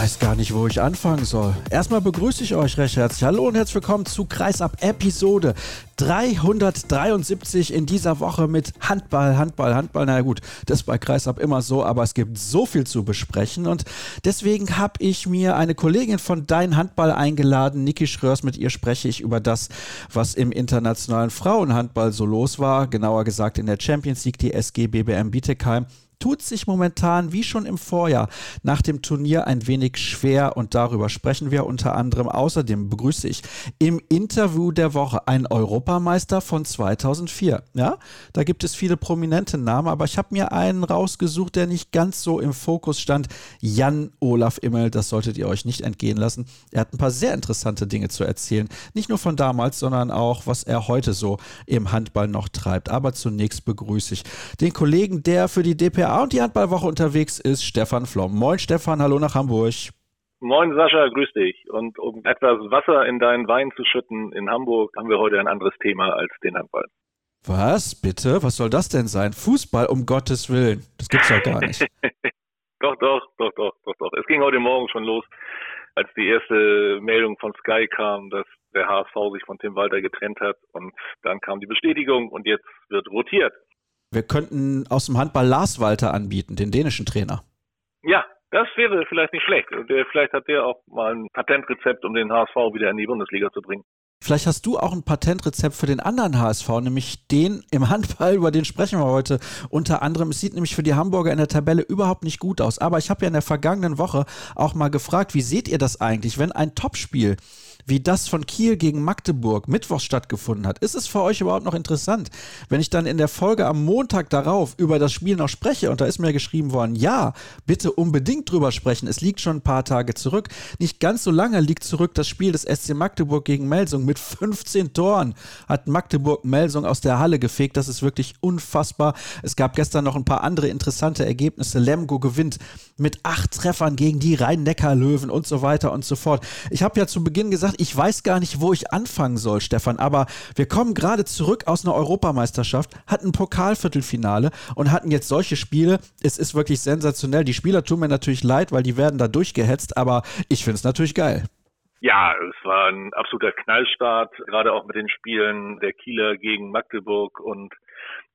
Weiß gar nicht, wo ich anfangen soll. Erstmal begrüße ich euch recht herzlich. Hallo und herzlich willkommen zu Kreisab Episode 373 in dieser Woche mit Handball, Handball, Handball. Na gut, das ist bei Kreisab immer so, aber es gibt so viel zu besprechen und deswegen habe ich mir eine Kollegin von Dein Handball eingeladen, Niki Schröers. Mit ihr spreche ich über das, was im internationalen Frauenhandball so los war. Genauer gesagt in der Champions League, die SG BBM Bietigheim tut sich momentan wie schon im Vorjahr nach dem Turnier ein wenig schwer und darüber sprechen wir unter anderem. Außerdem begrüße ich im Interview der Woche einen Europameister von 2004. Ja, da gibt es viele prominente Namen, aber ich habe mir einen rausgesucht, der nicht ganz so im Fokus stand. Jan Olaf Immel, das solltet ihr euch nicht entgehen lassen. Er hat ein paar sehr interessante Dinge zu erzählen. Nicht nur von damals, sondern auch, was er heute so im Handball noch treibt. Aber zunächst begrüße ich den Kollegen, der für die DPA DPA und die Handballwoche unterwegs ist Stefan Flom. Moin Stefan, hallo nach Hamburg. Moin Sascha, grüß dich. Und um etwas Wasser in deinen Wein zu schütten in Hamburg, haben wir heute ein anderes Thema als den Handball. Was, bitte? Was soll das denn sein? Fußball, um Gottes Willen. Das gibt's doch gar nicht. doch, doch, doch, doch, doch, doch. Es ging heute Morgen schon los, als die erste Meldung von Sky kam, dass der HSV sich von Tim Walter getrennt hat. Und dann kam die Bestätigung und jetzt wird rotiert. Wir könnten aus dem Handball Lars Walter anbieten, den dänischen Trainer. Ja, das wäre vielleicht nicht schlecht. Und vielleicht hat der auch mal ein Patentrezept, um den HSV wieder in die Bundesliga zu bringen. Vielleicht hast du auch ein Patentrezept für den anderen HSV, nämlich den im Handball, über den sprechen wir heute unter anderem. Es sieht nämlich für die Hamburger in der Tabelle überhaupt nicht gut aus. Aber ich habe ja in der vergangenen Woche auch mal gefragt, wie seht ihr das eigentlich, wenn ein Topspiel wie das von Kiel gegen Magdeburg Mittwoch stattgefunden hat. Ist es für euch überhaupt noch interessant, wenn ich dann in der Folge am Montag darauf über das Spiel noch spreche und da ist mir geschrieben worden, ja, bitte unbedingt drüber sprechen. Es liegt schon ein paar Tage zurück. Nicht ganz so lange liegt zurück das Spiel des SC Magdeburg gegen Melsung mit 15 Toren hat Magdeburg Melsung aus der Halle gefegt. Das ist wirklich unfassbar. Es gab gestern noch ein paar andere interessante Ergebnisse. Lemgo gewinnt mit acht Treffern gegen die Rhein-Neckar-Löwen und so weiter und so fort. Ich habe ja zu Beginn gesagt, ich weiß gar nicht, wo ich anfangen soll, Stefan, aber wir kommen gerade zurück aus einer Europameisterschaft, hatten Pokalviertelfinale und hatten jetzt solche Spiele. Es ist wirklich sensationell. Die Spieler tun mir natürlich leid, weil die werden da durchgehetzt, aber ich finde es natürlich geil. Ja, es war ein absoluter Knallstart, gerade auch mit den Spielen der Kieler gegen Magdeburg und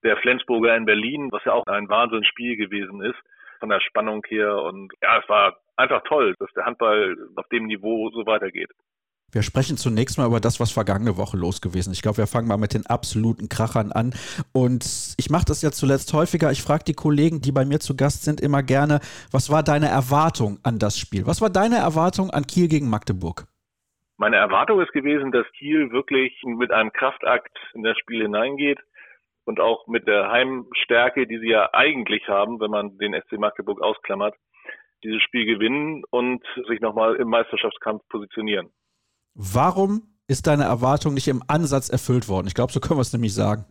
der Flensburger in Berlin, was ja auch ein Wahnsinnsspiel gewesen ist, von der Spannung her. Und ja, es war einfach toll, dass der Handball auf dem Niveau so weitergeht. Wir sprechen zunächst mal über das, was vergangene Woche los gewesen ist. Ich glaube, wir fangen mal mit den absoluten Krachern an. Und ich mache das ja zuletzt häufiger. Ich frage die Kollegen, die bei mir zu Gast sind, immer gerne, was war deine Erwartung an das Spiel? Was war deine Erwartung an Kiel gegen Magdeburg? Meine Erwartung ist gewesen, dass Kiel wirklich mit einem Kraftakt in das Spiel hineingeht und auch mit der Heimstärke, die sie ja eigentlich haben, wenn man den SC Magdeburg ausklammert, dieses Spiel gewinnen und sich nochmal im Meisterschaftskampf positionieren. Warum ist deine Erwartung nicht im Ansatz erfüllt worden? Ich glaube, so können wir es nämlich sagen.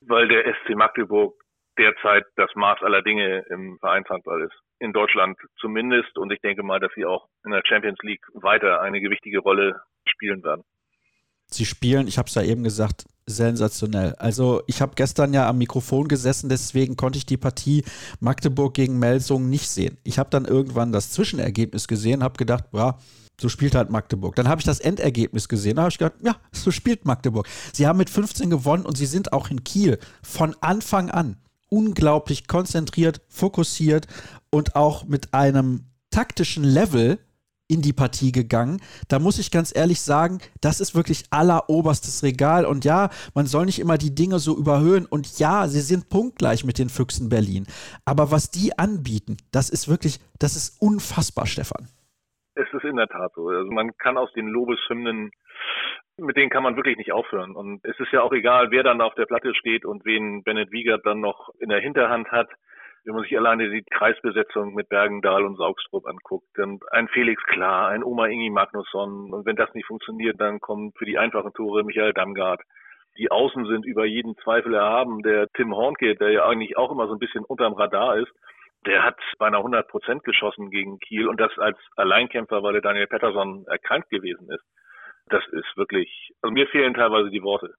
Weil der SC Magdeburg derzeit das Maß aller Dinge im Vereinshandball ist. In Deutschland zumindest. Und ich denke mal, dass sie auch in der Champions League weiter eine gewichtige Rolle spielen werden. Sie spielen, ich habe es ja eben gesagt, sensationell. Also ich habe gestern ja am Mikrofon gesessen, deswegen konnte ich die Partie Magdeburg gegen Melsung nicht sehen. Ich habe dann irgendwann das Zwischenergebnis gesehen, habe gedacht, ja, so spielt halt Magdeburg. Dann habe ich das Endergebnis gesehen. Da habe ich gedacht, ja, so spielt Magdeburg. Sie haben mit 15 gewonnen und sie sind auch in Kiel von Anfang an unglaublich konzentriert, fokussiert und auch mit einem taktischen Level in die Partie gegangen. Da muss ich ganz ehrlich sagen, das ist wirklich alleroberstes Regal. Und ja, man soll nicht immer die Dinge so überhöhen. Und ja, sie sind punktgleich mit den Füchsen Berlin. Aber was die anbieten, das ist wirklich, das ist unfassbar, Stefan. Es ist in der Tat so. Also man kann aus den Lobeshymnen, mit denen kann man wirklich nicht aufhören. Und es ist ja auch egal, wer dann auf der Platte steht und wen Bennett Wiegert dann noch in der Hinterhand hat. Wenn man sich alleine die Kreisbesetzung mit Bergendahl und Saugstrup anguckt, dann ein Felix Klar, ein Oma Ingi Magnusson. Und wenn das nicht funktioniert, dann kommen für die einfachen Tore Michael Damgard. die Außen sind über jeden Zweifel erhaben. Der Tim Hornke, der ja eigentlich auch immer so ein bisschen unterm Radar ist, der hat beinahe 100 Prozent geschossen gegen Kiel und das als Alleinkämpfer, weil der Daniel Pettersson erkrankt gewesen ist. Das ist wirklich, also mir fehlen teilweise die Worte.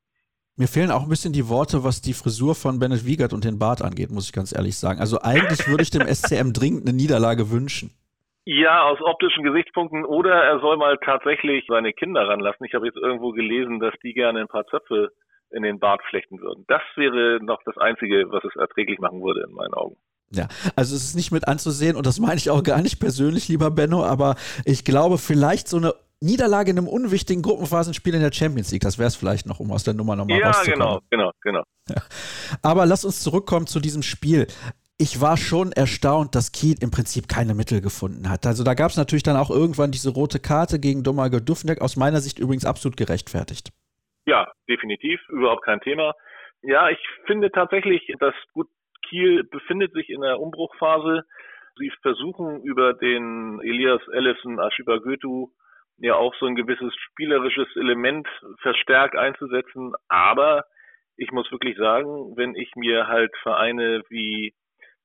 Mir fehlen auch ein bisschen die Worte, was die Frisur von Bennett Wiegert und den Bart angeht, muss ich ganz ehrlich sagen. Also eigentlich würde ich dem SCM dringend eine Niederlage wünschen. Ja, aus optischen Gesichtspunkten oder er soll mal tatsächlich seine Kinder ranlassen. Ich habe jetzt irgendwo gelesen, dass die gerne ein paar Zöpfe in den Bart flechten würden. Das wäre noch das Einzige, was es erträglich machen würde in meinen Augen. Ja, also es ist nicht mit anzusehen und das meine ich auch gar nicht persönlich, lieber Benno, aber ich glaube, vielleicht so eine Niederlage in einem unwichtigen Gruppenphasenspiel in der Champions League, das wäre es vielleicht noch, um aus der Nummer nochmal ja, rauszukommen. Ja, genau, genau, genau. Ja. Aber lass uns zurückkommen zu diesem Spiel ich war schon erstaunt, dass Kiel im Prinzip keine Mittel gefunden hat. Also da gab es natürlich dann auch irgendwann diese rote Karte gegen Domago Dufnek, aus meiner Sicht übrigens absolut gerechtfertigt. Ja, definitiv, überhaupt kein Thema. Ja, ich finde tatsächlich, dass gut Kiel befindet sich in der Umbruchphase. Sie versuchen über den Elias Ellison Ashiba Goethe ja auch so ein gewisses spielerisches Element verstärkt einzusetzen. Aber ich muss wirklich sagen, wenn ich mir halt Vereine wie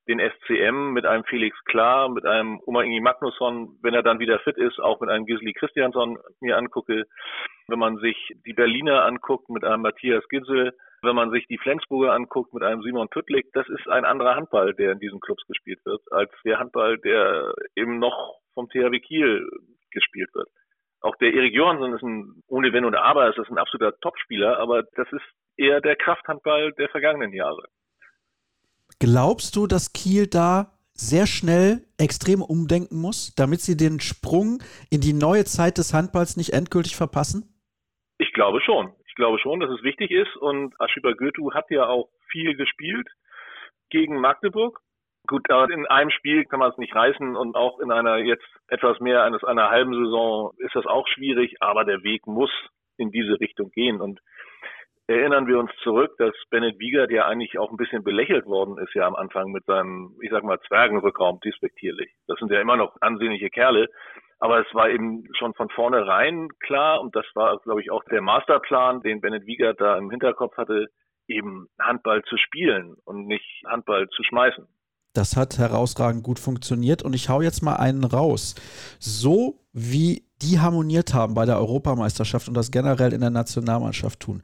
den SCM mit einem Felix Klar, mit einem Oma Ingi Magnusson, wenn er dann wieder fit ist, auch mit einem Gisli Christiansson mir angucke. Wenn man sich die Berliner anguckt mit einem Matthias Gitzel, wenn man sich die Flensburger anguckt mit einem Simon Püttlik, das ist ein anderer Handball, der in diesen Clubs gespielt wird, als der Handball, der eben noch vom THW Kiel gespielt wird. Auch der Erik Johansson ist ein, ohne Wenn und Aber, ist das ein absoluter Topspieler, aber das ist eher der Krafthandball der vergangenen Jahre. Glaubst du, dass Kiel da sehr schnell extrem umdenken muss, damit sie den Sprung in die neue Zeit des Handballs nicht endgültig verpassen? Ich glaube schon. Ich glaube schon, dass es wichtig ist. Und Ashiba Goethe hat ja auch viel gespielt gegen Magdeburg. Gut, aber in einem Spiel kann man es nicht reißen und auch in einer jetzt etwas mehr eines einer halben Saison ist das auch schwierig, aber der Weg muss in diese Richtung gehen. Und erinnern wir uns zurück, dass Bennett Wiegert ja eigentlich auch ein bisschen belächelt worden ist ja am Anfang mit seinem, ich sag mal, Zwergenrückraum despektierlich. Das sind ja immer noch ansehnliche Kerle. Aber es war eben schon von vornherein klar, und das war, glaube ich, auch der Masterplan, den Bennett Wiegert da im Hinterkopf hatte, eben Handball zu spielen und nicht Handball zu schmeißen. Das hat herausragend gut funktioniert und ich hau jetzt mal einen raus. So wie die harmoniert haben bei der Europameisterschaft und das generell in der Nationalmannschaft tun,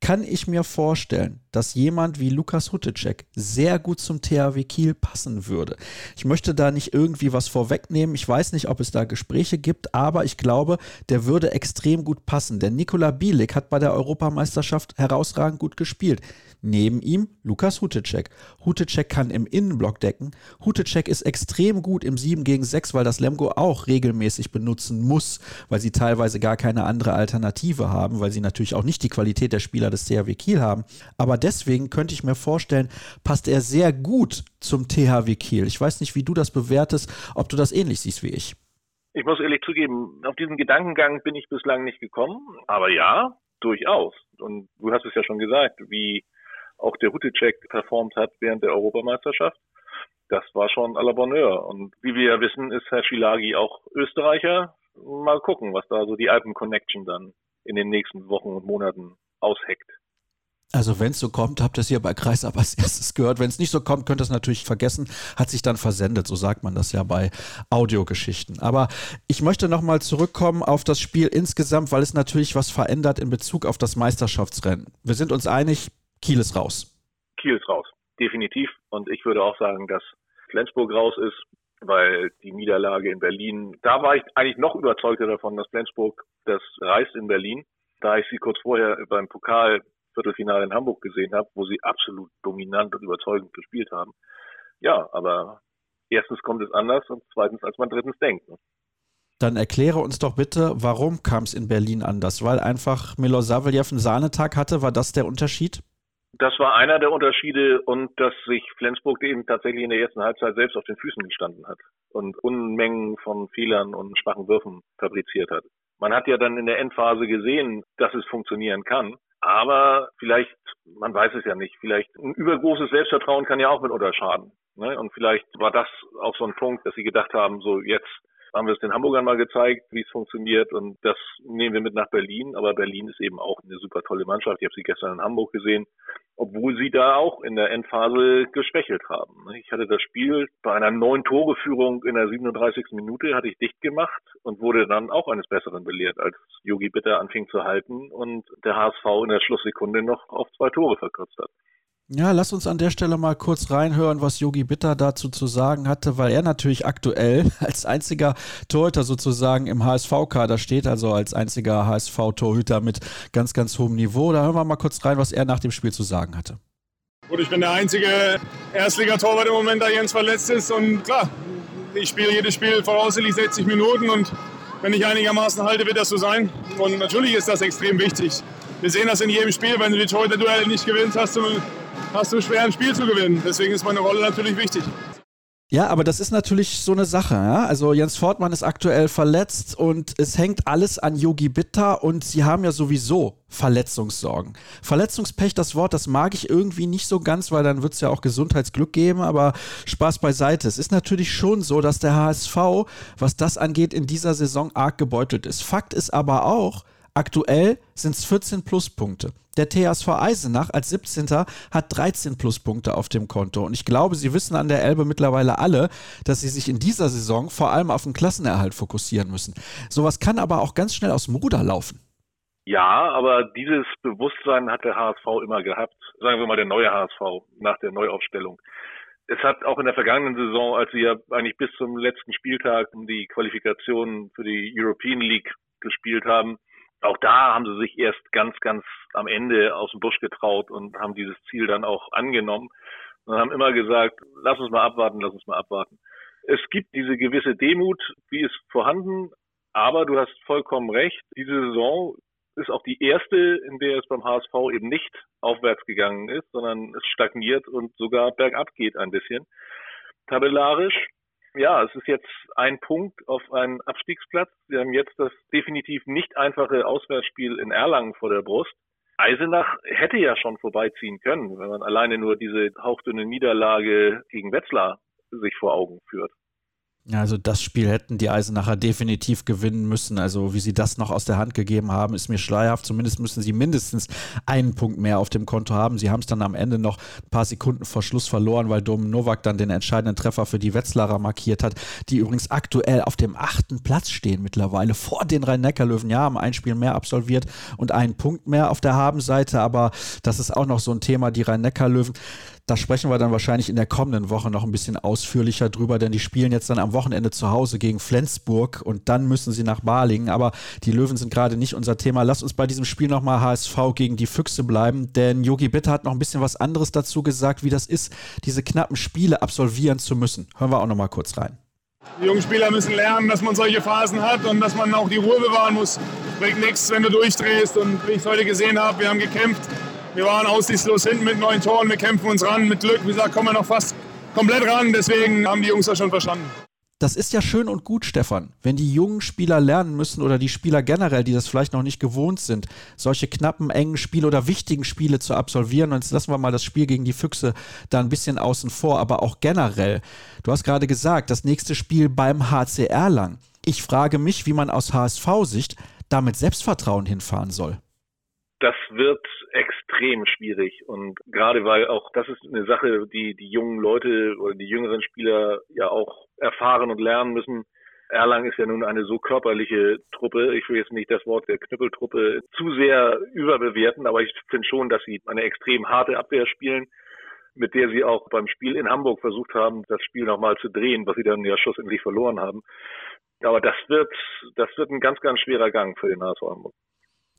kann ich mir vorstellen, dass jemand wie Lukas Hutecek sehr gut zum THW Kiel passen würde. Ich möchte da nicht irgendwie was vorwegnehmen. Ich weiß nicht, ob es da Gespräche gibt, aber ich glaube, der würde extrem gut passen. Denn Nikola Bielik hat bei der Europameisterschaft herausragend gut gespielt. Neben ihm Lukas Hutecek. Hutecek kann im Innenblock decken. Hutecek ist extrem gut im 7 gegen 6, weil das Lemgo auch regelmäßig benutzen muss, weil sie teilweise gar keine andere Alternative haben, weil sie natürlich auch nicht die Qualität der Spieler des THW Kiel haben. Aber deswegen könnte ich mir vorstellen, passt er sehr gut zum THW Kiel. Ich weiß nicht, wie du das bewertest, ob du das ähnlich siehst wie ich. Ich muss ehrlich zugeben, auf diesen Gedankengang bin ich bislang nicht gekommen. Aber ja, durchaus. Und du hast es ja schon gesagt, wie auch der Hutecek performt hat während der Europameisterschaft. Das war schon à la Bonheur. Und wie wir ja wissen, ist Herr Schilagi auch Österreicher. Mal gucken, was da so die Alpen-Connection dann in den nächsten Wochen und Monaten ausheckt. Also wenn es so kommt, habt ihr es hier bei Kreis aber als erstes gehört. Wenn es nicht so kommt, könnt ihr es natürlich vergessen. Hat sich dann versendet, so sagt man das ja bei Audiogeschichten. Aber ich möchte nochmal zurückkommen auf das Spiel insgesamt, weil es natürlich was verändert in Bezug auf das Meisterschaftsrennen. Wir sind uns einig, Kiel ist raus. Kiel ist raus, definitiv. Und ich würde auch sagen, dass Flensburg raus ist, weil die Niederlage in Berlin, da war ich eigentlich noch überzeugter davon, dass Flensburg das reißt in Berlin, da ich sie kurz vorher beim Pokal-Viertelfinale in Hamburg gesehen habe, wo sie absolut dominant und überzeugend gespielt haben. Ja, aber erstens kommt es anders und zweitens, als man drittens denkt. Ne? Dann erkläre uns doch bitte, warum kam es in Berlin anders? Weil einfach Milosavljev einen Sahnetag hatte, war das der Unterschied? Das war einer der Unterschiede und dass sich Flensburg eben tatsächlich in der ersten Halbzeit selbst auf den Füßen gestanden hat und Unmengen von Fehlern und schwachen Würfen fabriziert hat. Man hat ja dann in der Endphase gesehen, dass es funktionieren kann. Aber vielleicht, man weiß es ja nicht, vielleicht ein übergroßes Selbstvertrauen kann ja auch mitunter schaden. Ne? Und vielleicht war das auch so ein Punkt, dass sie gedacht haben, so jetzt haben wir es den Hamburgern mal gezeigt, wie es funktioniert und das nehmen wir mit nach Berlin. Aber Berlin ist eben auch eine super tolle Mannschaft. Ich habe sie gestern in Hamburg gesehen, obwohl sie da auch in der Endphase geschwächelt haben. Ich hatte das Spiel bei einer neuen Toreführung in der 37. Minute hatte ich dicht gemacht und wurde dann auch eines Besseren belehrt, als Yogi Bitter anfing zu halten und der HSV in der Schlusssekunde noch auf zwei Tore verkürzt hat. Ja, lass uns an der Stelle mal kurz reinhören, was Yogi Bitter dazu zu sagen hatte, weil er natürlich aktuell als einziger Torhüter sozusagen im HSV-Kader steht, also als einziger HSV-Torhüter mit ganz, ganz hohem Niveau. Da hören wir mal kurz rein, was er nach dem Spiel zu sagen hatte. Gut, ich bin der einzige Erstligatorwart im Moment, da Jens verletzt ist und klar, ich spiele jedes Spiel voraussichtlich 60 Minuten und wenn ich einigermaßen halte, wird das so sein. Und natürlich ist das extrem wichtig. Wir sehen das in jedem Spiel, wenn du die Torhüter-Duelle nicht gewinnst, hast du hast du schwer ein Spiel zu gewinnen. Deswegen ist meine Rolle natürlich wichtig. Ja, aber das ist natürlich so eine Sache. Ja? Also Jens Fortmann ist aktuell verletzt und es hängt alles an Yogi Bitter und sie haben ja sowieso Verletzungssorgen. Verletzungspech, das Wort, das mag ich irgendwie nicht so ganz, weil dann wird es ja auch Gesundheitsglück geben, aber Spaß beiseite. Es ist natürlich schon so, dass der HSV, was das angeht, in dieser Saison arg gebeutelt ist. Fakt ist aber auch, Aktuell sind es 14 Pluspunkte. Der TSV Eisenach als 17. hat 13 Pluspunkte auf dem Konto. Und ich glaube, Sie wissen an der Elbe mittlerweile alle, dass Sie sich in dieser Saison vor allem auf den Klassenerhalt fokussieren müssen. Sowas kann aber auch ganz schnell aus dem Ruder laufen. Ja, aber dieses Bewusstsein hat der HSV immer gehabt. Sagen wir mal der neue HSV nach der Neuaufstellung. Es hat auch in der vergangenen Saison, als ja eigentlich bis zum letzten Spieltag die Qualifikation für die European League gespielt haben, auch da haben sie sich erst ganz, ganz am Ende aus dem Busch getraut und haben dieses Ziel dann auch angenommen und haben immer gesagt, lass uns mal abwarten, lass uns mal abwarten. Es gibt diese gewisse Demut, die ist vorhanden, aber du hast vollkommen recht, diese Saison ist auch die erste, in der es beim HSV eben nicht aufwärts gegangen ist, sondern es stagniert und sogar bergab geht ein bisschen. Tabellarisch ja, es ist jetzt ein Punkt auf einen Abstiegsplatz. Wir haben jetzt das definitiv nicht einfache Auswärtsspiel in Erlangen vor der Brust. Eisenach hätte ja schon vorbeiziehen können, wenn man alleine nur diese hauchdünne Niederlage gegen Wetzlar sich vor Augen führt. Also das Spiel hätten die Eisenacher definitiv gewinnen müssen. Also wie sie das noch aus der Hand gegeben haben, ist mir schleierhaft. Zumindest müssen sie mindestens einen Punkt mehr auf dem Konto haben. Sie haben es dann am Ende noch ein paar Sekunden vor Schluss verloren, weil Dom Novak dann den entscheidenden Treffer für die Wetzlarer markiert hat, die übrigens aktuell auf dem achten Platz stehen mittlerweile vor den Rhein-Neckar-Löwen. Ja, haben ein Spiel mehr absolviert und einen Punkt mehr auf der Habenseite, aber das ist auch noch so ein Thema, die Rhein-Neckar-Löwen da sprechen wir dann wahrscheinlich in der kommenden Woche noch ein bisschen ausführlicher drüber, denn die spielen jetzt dann am Wochenende zu Hause gegen Flensburg und dann müssen sie nach Balingen. Aber die Löwen sind gerade nicht unser Thema. Lass uns bei diesem Spiel nochmal HSV gegen die Füchse bleiben, denn Yogi Bitter hat noch ein bisschen was anderes dazu gesagt, wie das ist, diese knappen Spiele absolvieren zu müssen. Hören wir auch nochmal kurz rein. Die jungen Spieler müssen lernen, dass man solche Phasen hat und dass man auch die Ruhe bewahren muss. Bringt nichts, wenn du durchdrehst. Und wie ich es heute gesehen habe, wir haben gekämpft wir waren aussichtslos hinten mit neun Toren, wir kämpfen uns ran. Mit Glück, wie gesagt, kommen wir noch fast komplett ran. Deswegen haben die Jungs das schon verstanden. Das ist ja schön und gut, Stefan, wenn die jungen Spieler lernen müssen oder die Spieler generell, die das vielleicht noch nicht gewohnt sind, solche knappen, engen Spiele oder wichtigen Spiele zu absolvieren. Und jetzt lassen wir mal das Spiel gegen die Füchse da ein bisschen außen vor, aber auch generell. Du hast gerade gesagt, das nächste Spiel beim HCR lang. Ich frage mich, wie man aus HSV-Sicht damit Selbstvertrauen hinfahren soll. Das wird extrem schwierig und gerade weil auch das ist eine Sache, die die jungen Leute oder die jüngeren Spieler ja auch erfahren und lernen müssen. Erlangen ist ja nun eine so körperliche Truppe. Ich will jetzt nicht das Wort der Knüppeltruppe zu sehr überbewerten, aber ich finde schon, dass sie eine extrem harte Abwehr spielen, mit der sie auch beim Spiel in Hamburg versucht haben, das Spiel nochmal zu drehen, was sie dann ja schlussendlich verloren haben. Aber das wird, das wird ein ganz, ganz schwerer Gang für den HSV Hamburg.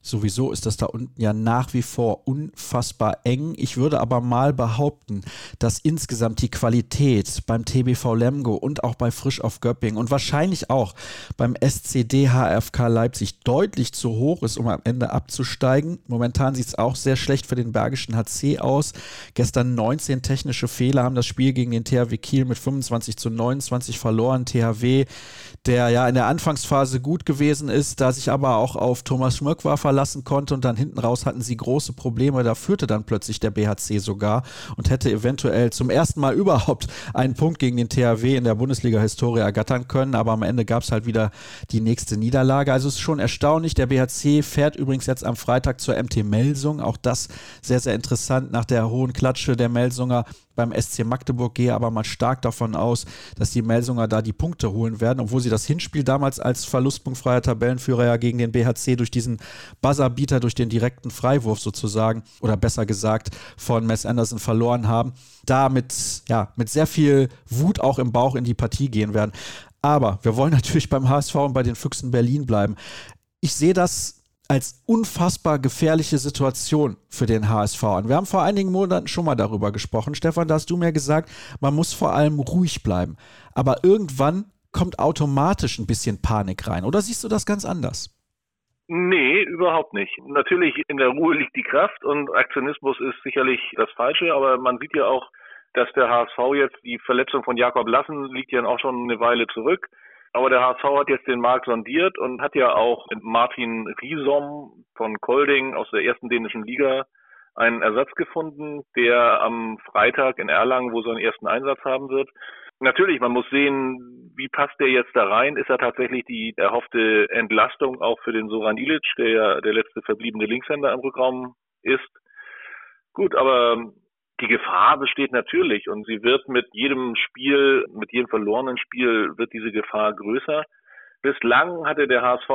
Sowieso ist das da unten ja nach wie vor unfassbar eng. Ich würde aber mal behaupten, dass insgesamt die Qualität beim TBV Lemgo und auch bei Frisch auf Göpping und wahrscheinlich auch beim SCD HFK Leipzig deutlich zu hoch ist, um am Ende abzusteigen. Momentan sieht es auch sehr schlecht für den Bergischen HC aus. Gestern 19 technische Fehler haben das Spiel gegen den THW Kiel mit 25 zu 29 verloren. THW, der ja in der Anfangsphase gut gewesen ist, da sich aber auch auf Thomas Schmöck war verlassen konnte und dann hinten raus hatten sie große Probleme. Da führte dann plötzlich der BHC sogar und hätte eventuell zum ersten Mal überhaupt einen Punkt gegen den THW in der Bundesliga-Historie ergattern können. Aber am Ende gab es halt wieder die nächste Niederlage. Also es ist schon erstaunlich. Der BHC fährt übrigens jetzt am Freitag zur MT Melsung. Auch das sehr, sehr interessant nach der hohen Klatsche der Melsunger beim SC Magdeburg gehe aber mal stark davon aus, dass die Melsunger da die Punkte holen werden, obwohl sie das Hinspiel damals als verlustpunktfreier Tabellenführer ja gegen den BHC durch diesen Buzzerbeater, durch den direkten Freiwurf sozusagen, oder besser gesagt von Mess Anderson verloren haben, da mit, ja, mit sehr viel Wut auch im Bauch in die Partie gehen werden. Aber wir wollen natürlich beim HSV und bei den Füchsen Berlin bleiben. Ich sehe das als unfassbar gefährliche Situation für den HSV an. Wir haben vor einigen Monaten schon mal darüber gesprochen. Stefan, da hast du mir gesagt, man muss vor allem ruhig bleiben. Aber irgendwann kommt automatisch ein bisschen Panik rein. Oder siehst du das ganz anders? Nee, überhaupt nicht. Natürlich in der Ruhe liegt die Kraft und Aktionismus ist sicherlich das Falsche, aber man sieht ja auch, dass der HSV jetzt die Verletzung von Jakob Lassen liegt ja auch schon eine Weile zurück. Aber der HSV hat jetzt den Markt sondiert und hat ja auch mit Martin Riesom von Kolding aus der ersten dänischen Liga einen Ersatz gefunden, der am Freitag in Erlangen, wo seinen ersten Einsatz haben wird. Natürlich, man muss sehen, wie passt der jetzt da rein? Ist er tatsächlich die erhoffte Entlastung auch für den Soran Ilic, der ja der letzte verbliebene Linkshänder im Rückraum ist? Gut, aber die Gefahr besteht natürlich und sie wird mit jedem Spiel, mit jedem verlorenen Spiel wird diese Gefahr größer. Bislang hatte der HSV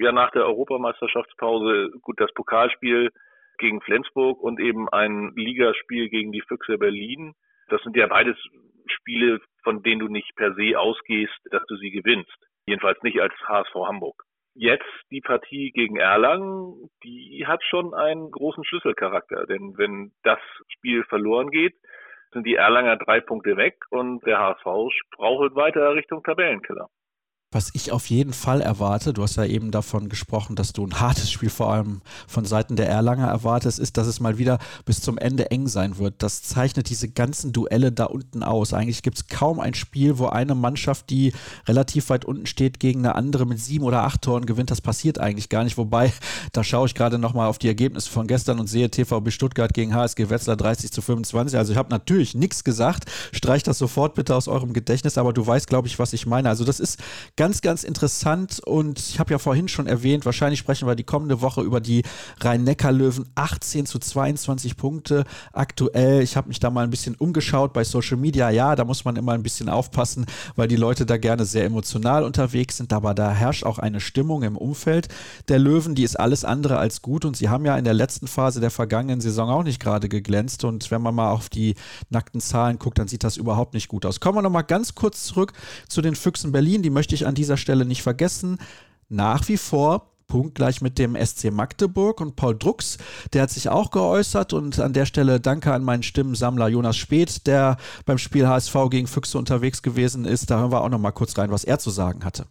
ja nach der Europameisterschaftspause gut das Pokalspiel gegen Flensburg und eben ein Ligaspiel gegen die Füchse Berlin. Das sind ja beides Spiele, von denen du nicht per se ausgehst, dass du sie gewinnst. Jedenfalls nicht als HSV Hamburg jetzt die Partie gegen Erlangen, die hat schon einen großen Schlüsselcharakter. Denn wenn das Spiel verloren geht, sind die Erlanger drei Punkte weg und der HSV strauchelt weiter Richtung Tabellenkiller. Was ich auf jeden Fall erwarte, du hast ja eben davon gesprochen, dass du ein hartes Spiel vor allem von Seiten der Erlanger erwartest, ist, dass es mal wieder bis zum Ende eng sein wird. Das zeichnet diese ganzen Duelle da unten aus. Eigentlich gibt es kaum ein Spiel, wo eine Mannschaft, die relativ weit unten steht, gegen eine andere mit sieben oder acht Toren gewinnt. Das passiert eigentlich gar nicht. Wobei, da schaue ich gerade nochmal auf die Ergebnisse von gestern und sehe TVB Stuttgart gegen HSG Wetzlar 30 zu 25. Also ich habe natürlich nichts gesagt. Streich das sofort bitte aus eurem Gedächtnis, aber du weißt, glaube ich, was ich meine. Also das ist ganz, ganz interessant und ich habe ja vorhin schon erwähnt, wahrscheinlich sprechen wir die kommende Woche über die Rhein-Neckar-Löwen. 18 zu 22 Punkte aktuell. Ich habe mich da mal ein bisschen umgeschaut bei Social Media. Ja, da muss man immer ein bisschen aufpassen, weil die Leute da gerne sehr emotional unterwegs sind, aber da herrscht auch eine Stimmung im Umfeld der Löwen, die ist alles andere als gut und sie haben ja in der letzten Phase der vergangenen Saison auch nicht gerade geglänzt und wenn man mal auf die nackten Zahlen guckt, dann sieht das überhaupt nicht gut aus. Kommen wir nochmal ganz kurz zurück zu den Füchsen Berlin, die möchte ich an dieser Stelle nicht vergessen. Nach wie vor punktgleich mit dem SC Magdeburg und Paul Drucks, der hat sich auch geäußert und an der Stelle danke an meinen Stimmensammler Jonas Speth, der beim Spiel HSV gegen Füchse unterwegs gewesen ist. Da hören wir auch noch mal kurz rein, was er zu sagen hatte.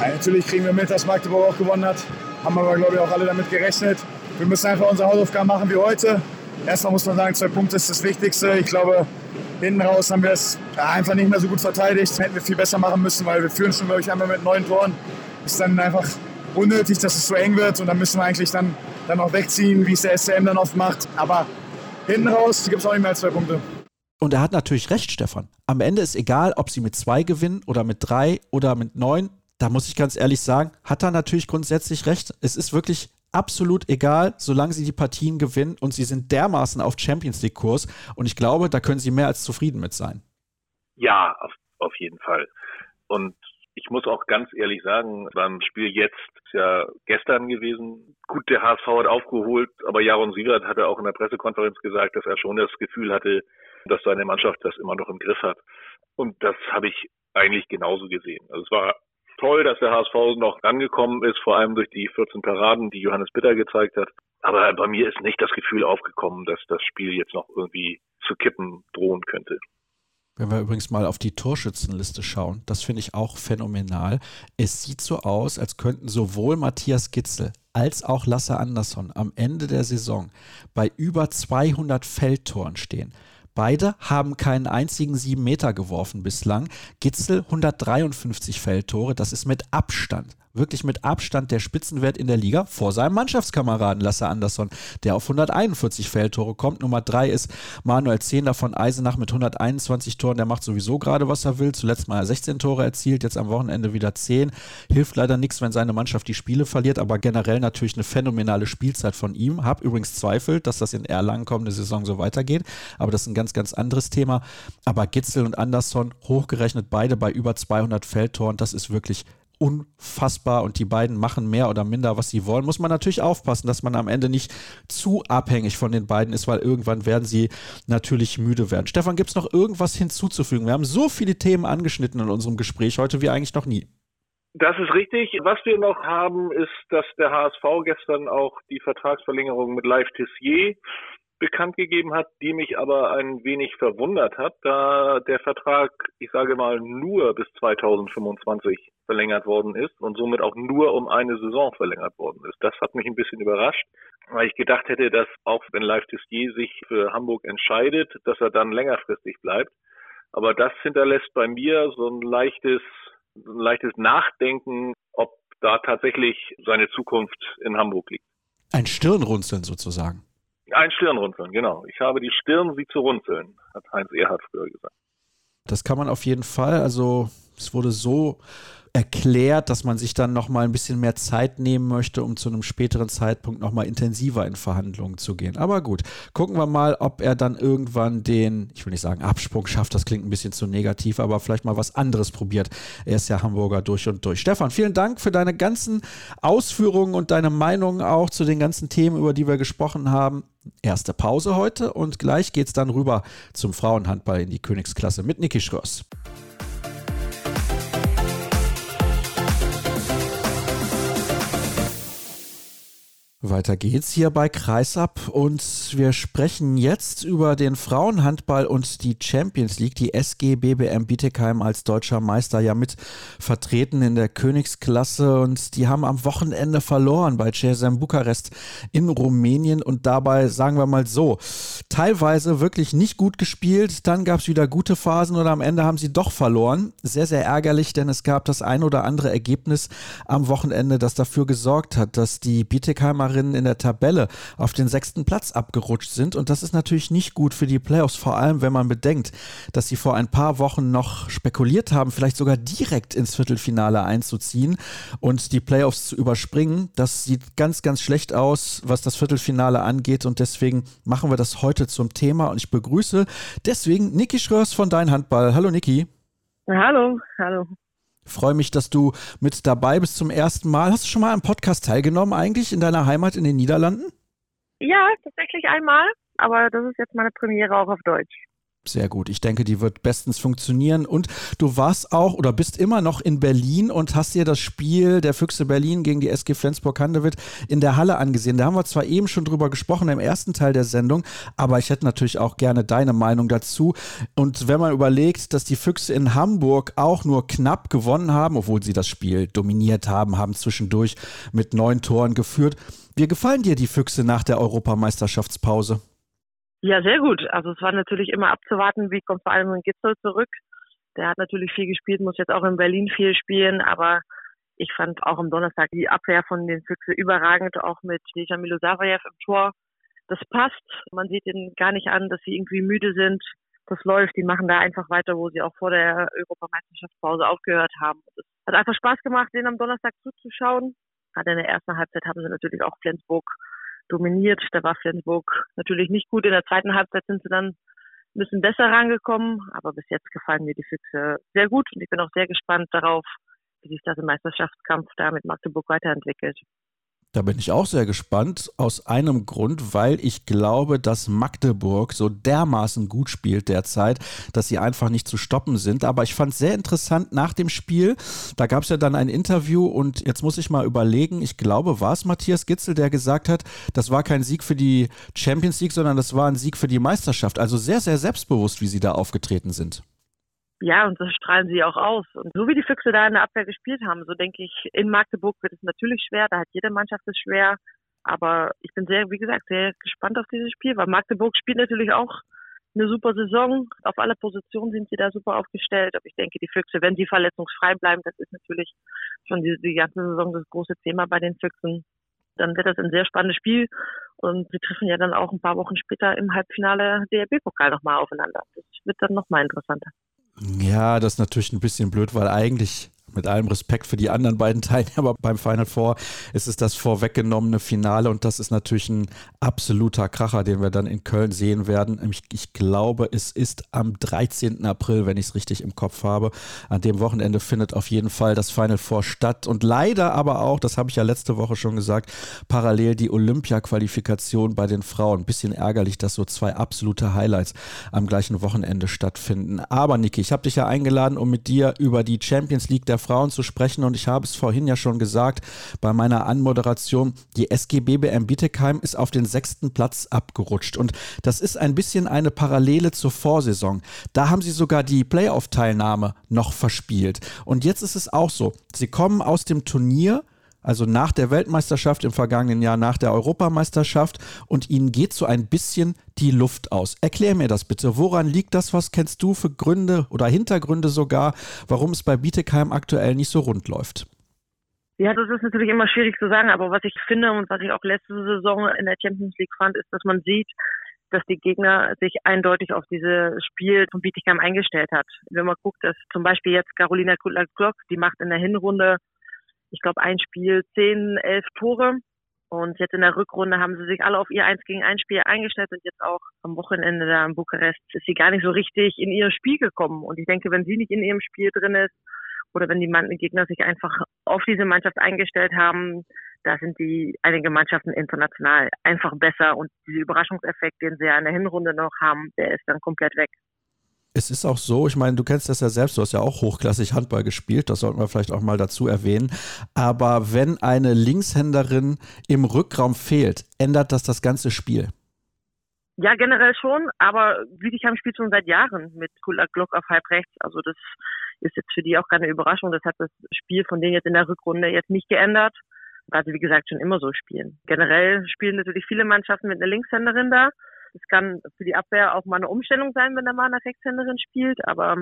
Ja, natürlich kriegen wir mit, dass Magdeburg auch gewonnen hat. Haben aber, glaube ich, auch alle damit gerechnet. Wir müssen einfach unsere Hausaufgaben machen wie heute. Erstmal muss man sagen, zwei Punkte ist das Wichtigste. Ich glaube, Hinten raus haben wir es einfach nicht mehr so gut verteidigt. Hätten wir viel besser machen müssen, weil wir führen schon, glaube ich, einmal mit neun Toren. Ist dann einfach unnötig, dass es so eng wird und dann müssen wir eigentlich dann, dann auch wegziehen, wie es der SCM dann oft macht. Aber hinten raus gibt es auch nicht mehr als zwei Punkte. Und er hat natürlich recht, Stefan. Am Ende ist egal, ob sie mit zwei gewinnen oder mit drei oder mit neun. Da muss ich ganz ehrlich sagen, hat er natürlich grundsätzlich recht. Es ist wirklich absolut egal, solange sie die Partien gewinnen und sie sind dermaßen auf Champions League Kurs und ich glaube, da können sie mehr als zufrieden mit sein. Ja, auf, auf jeden Fall. Und ich muss auch ganz ehrlich sagen, beim Spiel jetzt ist ja gestern gewesen. Gut, der HSV hat aufgeholt, aber Jaron Sievert hatte auch in der Pressekonferenz gesagt, dass er schon das Gefühl hatte, dass seine Mannschaft das immer noch im Griff hat. Und das habe ich eigentlich genauso gesehen. Also es war toll, dass der HSV noch rangekommen ist, vor allem durch die 14 Paraden, die Johannes Bitter gezeigt hat. Aber bei mir ist nicht das Gefühl aufgekommen, dass das Spiel jetzt noch irgendwie zu kippen drohen könnte. Wenn wir übrigens mal auf die Torschützenliste schauen, das finde ich auch phänomenal. Es sieht so aus, als könnten sowohl Matthias Gitzel als auch Lasse Andersson am Ende der Saison bei über 200 Feldtoren stehen. Beide haben keinen einzigen sieben Meter geworfen bislang. Gitzel 153 Feldtore, das ist mit Abstand wirklich mit Abstand der Spitzenwert in der Liga vor seinem Mannschaftskameraden Lasse Andersson, der auf 141 Feldtore kommt. Nummer drei ist Manuel Zehner von Eisenach mit 121 Toren. Der macht sowieso gerade, was er will. Zuletzt mal 16 Tore erzielt, jetzt am Wochenende wieder 10. Hilft leider nichts, wenn seine Mannschaft die Spiele verliert, aber generell natürlich eine phänomenale Spielzeit von ihm. Hab übrigens Zweifel, dass das in Erlangen kommende Saison so weitergeht, aber das ist ein ganz, ganz anderes Thema. Aber Gitzel und Andersson hochgerechnet beide bei über 200 Feldtoren, das ist wirklich unfassbar und die beiden machen mehr oder minder, was sie wollen, muss man natürlich aufpassen, dass man am Ende nicht zu abhängig von den beiden ist, weil irgendwann werden sie natürlich müde werden. Stefan, gibt es noch irgendwas hinzuzufügen? Wir haben so viele Themen angeschnitten in unserem Gespräch heute wie eigentlich noch nie. Das ist richtig. Was wir noch haben, ist, dass der HSV gestern auch die Vertragsverlängerung mit Live Tissier bekannt gegeben hat, die mich aber ein wenig verwundert hat, da der Vertrag, ich sage mal, nur bis 2025 verlängert worden ist und somit auch nur um eine Saison verlängert worden ist. Das hat mich ein bisschen überrascht, weil ich gedacht hätte, dass auch wenn Live Tistier sich für Hamburg entscheidet, dass er dann längerfristig bleibt. Aber das hinterlässt bei mir so ein leichtes, ein leichtes Nachdenken, ob da tatsächlich seine Zukunft in Hamburg liegt. Ein Stirnrunzeln sozusagen. Ein Stirnrunzeln, genau. Ich habe die Stirn, sie zu runzeln, hat Heinz Erhard früher gesagt. Das kann man auf jeden Fall. Also es wurde so erklärt, dass man sich dann noch mal ein bisschen mehr Zeit nehmen möchte, um zu einem späteren Zeitpunkt noch mal intensiver in Verhandlungen zu gehen. Aber gut, gucken wir mal, ob er dann irgendwann den, ich will nicht sagen Absprung schafft, das klingt ein bisschen zu negativ, aber vielleicht mal was anderes probiert. Er ist ja Hamburger durch und durch. Stefan, vielen Dank für deine ganzen Ausführungen und deine Meinungen auch zu den ganzen Themen, über die wir gesprochen haben. Erste Pause heute und gleich geht es dann rüber zum Frauenhandball in die Königsklasse mit Niki Schröss. Weiter geht's hier bei Kreisab und wir sprechen jetzt über den Frauenhandball und die Champions League. Die SG BBM Bietigheim als deutscher Meister ja mit vertreten in der Königsklasse und die haben am Wochenende verloren bei CSM Bukarest in Rumänien und dabei, sagen wir mal so, teilweise wirklich nicht gut gespielt. Dann gab's wieder gute Phasen und am Ende haben sie doch verloren. Sehr, sehr ärgerlich, denn es gab das ein oder andere Ergebnis am Wochenende, das dafür gesorgt hat, dass die Bietigheimer Teilnehmerinnen in der Tabelle auf den sechsten Platz abgerutscht sind. Und das ist natürlich nicht gut für die Playoffs, vor allem wenn man bedenkt, dass sie vor ein paar Wochen noch spekuliert haben, vielleicht sogar direkt ins Viertelfinale einzuziehen und die Playoffs zu überspringen. Das sieht ganz, ganz schlecht aus, was das Viertelfinale angeht. Und deswegen machen wir das heute zum Thema. Und ich begrüße deswegen Niki Schröers von Dein Handball. Hallo Niki. Hallo, hallo. Freue mich, dass du mit dabei bist zum ersten Mal. Hast du schon mal am Podcast teilgenommen eigentlich in deiner Heimat in den Niederlanden? Ja, tatsächlich einmal, aber das ist jetzt meine Premiere auch auf Deutsch. Sehr gut. Ich denke, die wird bestens funktionieren. Und du warst auch oder bist immer noch in Berlin und hast dir das Spiel der Füchse Berlin gegen die SG Flensburg-Handewitt in der Halle angesehen. Da haben wir zwar eben schon drüber gesprochen im ersten Teil der Sendung, aber ich hätte natürlich auch gerne deine Meinung dazu. Und wenn man überlegt, dass die Füchse in Hamburg auch nur knapp gewonnen haben, obwohl sie das Spiel dominiert haben, haben zwischendurch mit neun Toren geführt. Wie gefallen dir die Füchse nach der Europameisterschaftspause? Ja, sehr gut. Also es war natürlich immer abzuwarten, wie kommt vor allem Gitzel zurück. Der hat natürlich viel gespielt, muss jetzt auch in Berlin viel spielen, aber ich fand auch am Donnerstag die Abwehr von den Füchse überragend, auch mit Deja Milosavljev im Tor. Das passt. Man sieht ihnen gar nicht an, dass sie irgendwie müde sind. Das läuft. Die machen da einfach weiter, wo sie auch vor der Europameisterschaftspause aufgehört haben. Es hat einfach Spaß gemacht, denen am Donnerstag zuzuschauen. Gerade in der ersten Halbzeit haben sie natürlich auch Flensburg dominiert. Da war Flensburg natürlich nicht gut. In der zweiten Halbzeit sind sie dann ein bisschen besser rangekommen, aber bis jetzt gefallen mir die Füchse sehr gut und ich bin auch sehr gespannt darauf, wie sich das im Meisterschaftskampf da mit Magdeburg weiterentwickelt. Da bin ich auch sehr gespannt, aus einem Grund, weil ich glaube, dass Magdeburg so dermaßen gut spielt derzeit, dass sie einfach nicht zu stoppen sind. Aber ich fand es sehr interessant nach dem Spiel, da gab es ja dann ein Interview und jetzt muss ich mal überlegen, ich glaube, war es Matthias Gitzel, der gesagt hat, das war kein Sieg für die Champions League, sondern das war ein Sieg für die Meisterschaft. Also sehr, sehr selbstbewusst, wie sie da aufgetreten sind. Ja, und das strahlen sie auch aus. Und so wie die Füchse da in der Abwehr gespielt haben, so denke ich, in Magdeburg wird es natürlich schwer. Da hat jede Mannschaft es schwer. Aber ich bin sehr, wie gesagt, sehr gespannt auf dieses Spiel, weil Magdeburg spielt natürlich auch eine super Saison. Auf alle Positionen sind sie da super aufgestellt. Aber ich denke, die Füchse, wenn sie verletzungsfrei bleiben, das ist natürlich schon die, die ganze Saison das große Thema bei den Füchsen. Dann wird das ein sehr spannendes Spiel. Und sie treffen ja dann auch ein paar Wochen später im Halbfinale DRB-Pokal nochmal aufeinander. Das wird dann nochmal interessanter. Ja, das ist natürlich ein bisschen blöd, weil eigentlich mit allem Respekt für die anderen beiden Teilnehmer beim Final Four ist es das vorweggenommene Finale und das ist natürlich ein absoluter Kracher, den wir dann in Köln sehen werden. Ich, ich glaube, es ist am 13. April, wenn ich es richtig im Kopf habe. An dem Wochenende findet auf jeden Fall das Final Four statt und leider aber auch, das habe ich ja letzte Woche schon gesagt, parallel die Olympia-Qualifikation bei den Frauen. Bisschen ärgerlich, dass so zwei absolute Highlights am gleichen Wochenende stattfinden. Aber Niki, ich habe dich ja eingeladen, um mit dir über die Champions League der Frauen zu sprechen. Und ich habe es vorhin ja schon gesagt bei meiner Anmoderation, die SG BBM Bietigheim ist auf den sechsten Platz abgerutscht. Und das ist ein bisschen eine Parallele zur Vorsaison. Da haben sie sogar die Playoff-Teilnahme noch verspielt. Und jetzt ist es auch so. Sie kommen aus dem Turnier also nach der Weltmeisterschaft im vergangenen Jahr, nach der Europameisterschaft und ihnen geht so ein bisschen die Luft aus. Erklär mir das bitte. Woran liegt das? Was kennst du für Gründe oder Hintergründe sogar, warum es bei Bietigheim aktuell nicht so rund läuft? Ja, das ist natürlich immer schwierig zu sagen, aber was ich finde und was ich auch letzte Saison in der Champions League fand, ist, dass man sieht, dass die Gegner sich eindeutig auf dieses Spiel von Bietigheim eingestellt hat. Wenn man guckt, dass zum Beispiel jetzt Carolina Kudlak-Glock, die macht in der Hinrunde ich glaube, ein Spiel zehn, elf Tore. Und jetzt in der Rückrunde haben sie sich alle auf ihr Eins gegen ein Spiel eingestellt und jetzt auch am Wochenende da in Bukarest ist sie gar nicht so richtig in ihr Spiel gekommen. Und ich denke, wenn sie nicht in ihrem Spiel drin ist oder wenn die Gegner sich einfach auf diese Mannschaft eingestellt haben, da sind die einige Mannschaften international einfach besser und dieser Überraschungseffekt, den sie ja in der Hinrunde noch haben, der ist dann komplett weg. Es ist auch so, ich meine, du kennst das ja selbst, du hast ja auch hochklassig Handball gespielt, das sollten wir vielleicht auch mal dazu erwähnen. Aber wenn eine Linkshänderin im Rückraum fehlt, ändert das das ganze Spiel? Ja, generell schon, aber Wiedigheim spielt schon seit Jahren mit Kulak Glock auf halb rechts. Also das ist jetzt für die auch keine Überraschung. Das hat das Spiel von denen jetzt in der Rückrunde jetzt nicht geändert, weil sie, wie gesagt, schon immer so spielen. Generell spielen natürlich viele Mannschaften mit einer Linkshänderin da. Es kann für die Abwehr auch mal eine Umstellung sein, wenn der mal eine Rechtshänderin spielt, aber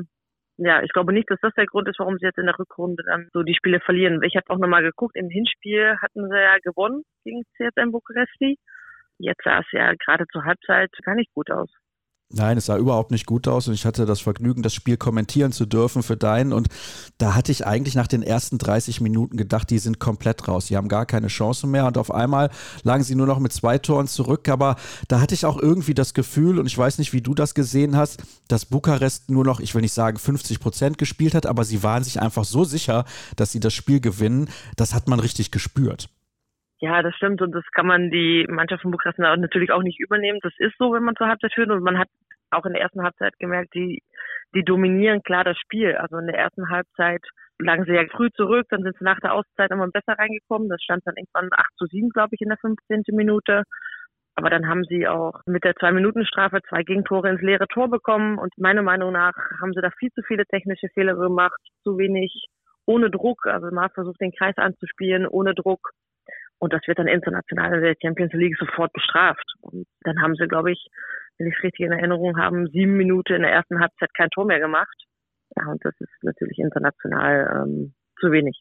ja, ich glaube nicht, dass das der Grund ist, warum sie jetzt in der Rückrunde dann so die Spiele verlieren. Ich habe auch nochmal geguckt, im Hinspiel hatten sie ja gewonnen gegen CSM Bukaresti. Jetzt sah es ja gerade zur Halbzeit gar nicht gut aus. Nein, es sah überhaupt nicht gut aus und ich hatte das Vergnügen, das Spiel kommentieren zu dürfen für deinen. Und da hatte ich eigentlich nach den ersten 30 Minuten gedacht, die sind komplett raus, die haben gar keine Chance mehr. Und auf einmal lagen sie nur noch mit zwei Toren zurück, aber da hatte ich auch irgendwie das Gefühl und ich weiß nicht, wie du das gesehen hast, dass Bukarest nur noch, ich will nicht sagen 50 Prozent gespielt hat, aber sie waren sich einfach so sicher, dass sie das Spiel gewinnen, das hat man richtig gespürt. Ja, das stimmt und das kann man die Mannschaft von Bukarest natürlich auch nicht übernehmen. Das ist so, wenn man zur Halbzeit führt und man hat auch in der ersten Halbzeit gemerkt, die, die dominieren klar das Spiel. Also in der ersten Halbzeit lagen sie ja früh zurück, dann sind sie nach der Auszeit immer besser reingekommen. Das stand dann irgendwann 8 zu 7, glaube ich, in der 15. Minute. Aber dann haben sie auch mit der Zwei-Minuten-Strafe zwei Gegentore ins leere Tor bekommen. Und meiner Meinung nach haben sie da viel zu viele technische Fehler gemacht, zu wenig ohne Druck. Also hat versucht, den Kreis anzuspielen, ohne Druck. Und das wird dann international in der Champions League sofort bestraft. Und dann haben sie, glaube ich, wenn ich es richtig in Erinnerung habe, sieben Minuten in der ersten Halbzeit kein Tor mehr gemacht. Ja, und das ist natürlich international ähm, zu wenig.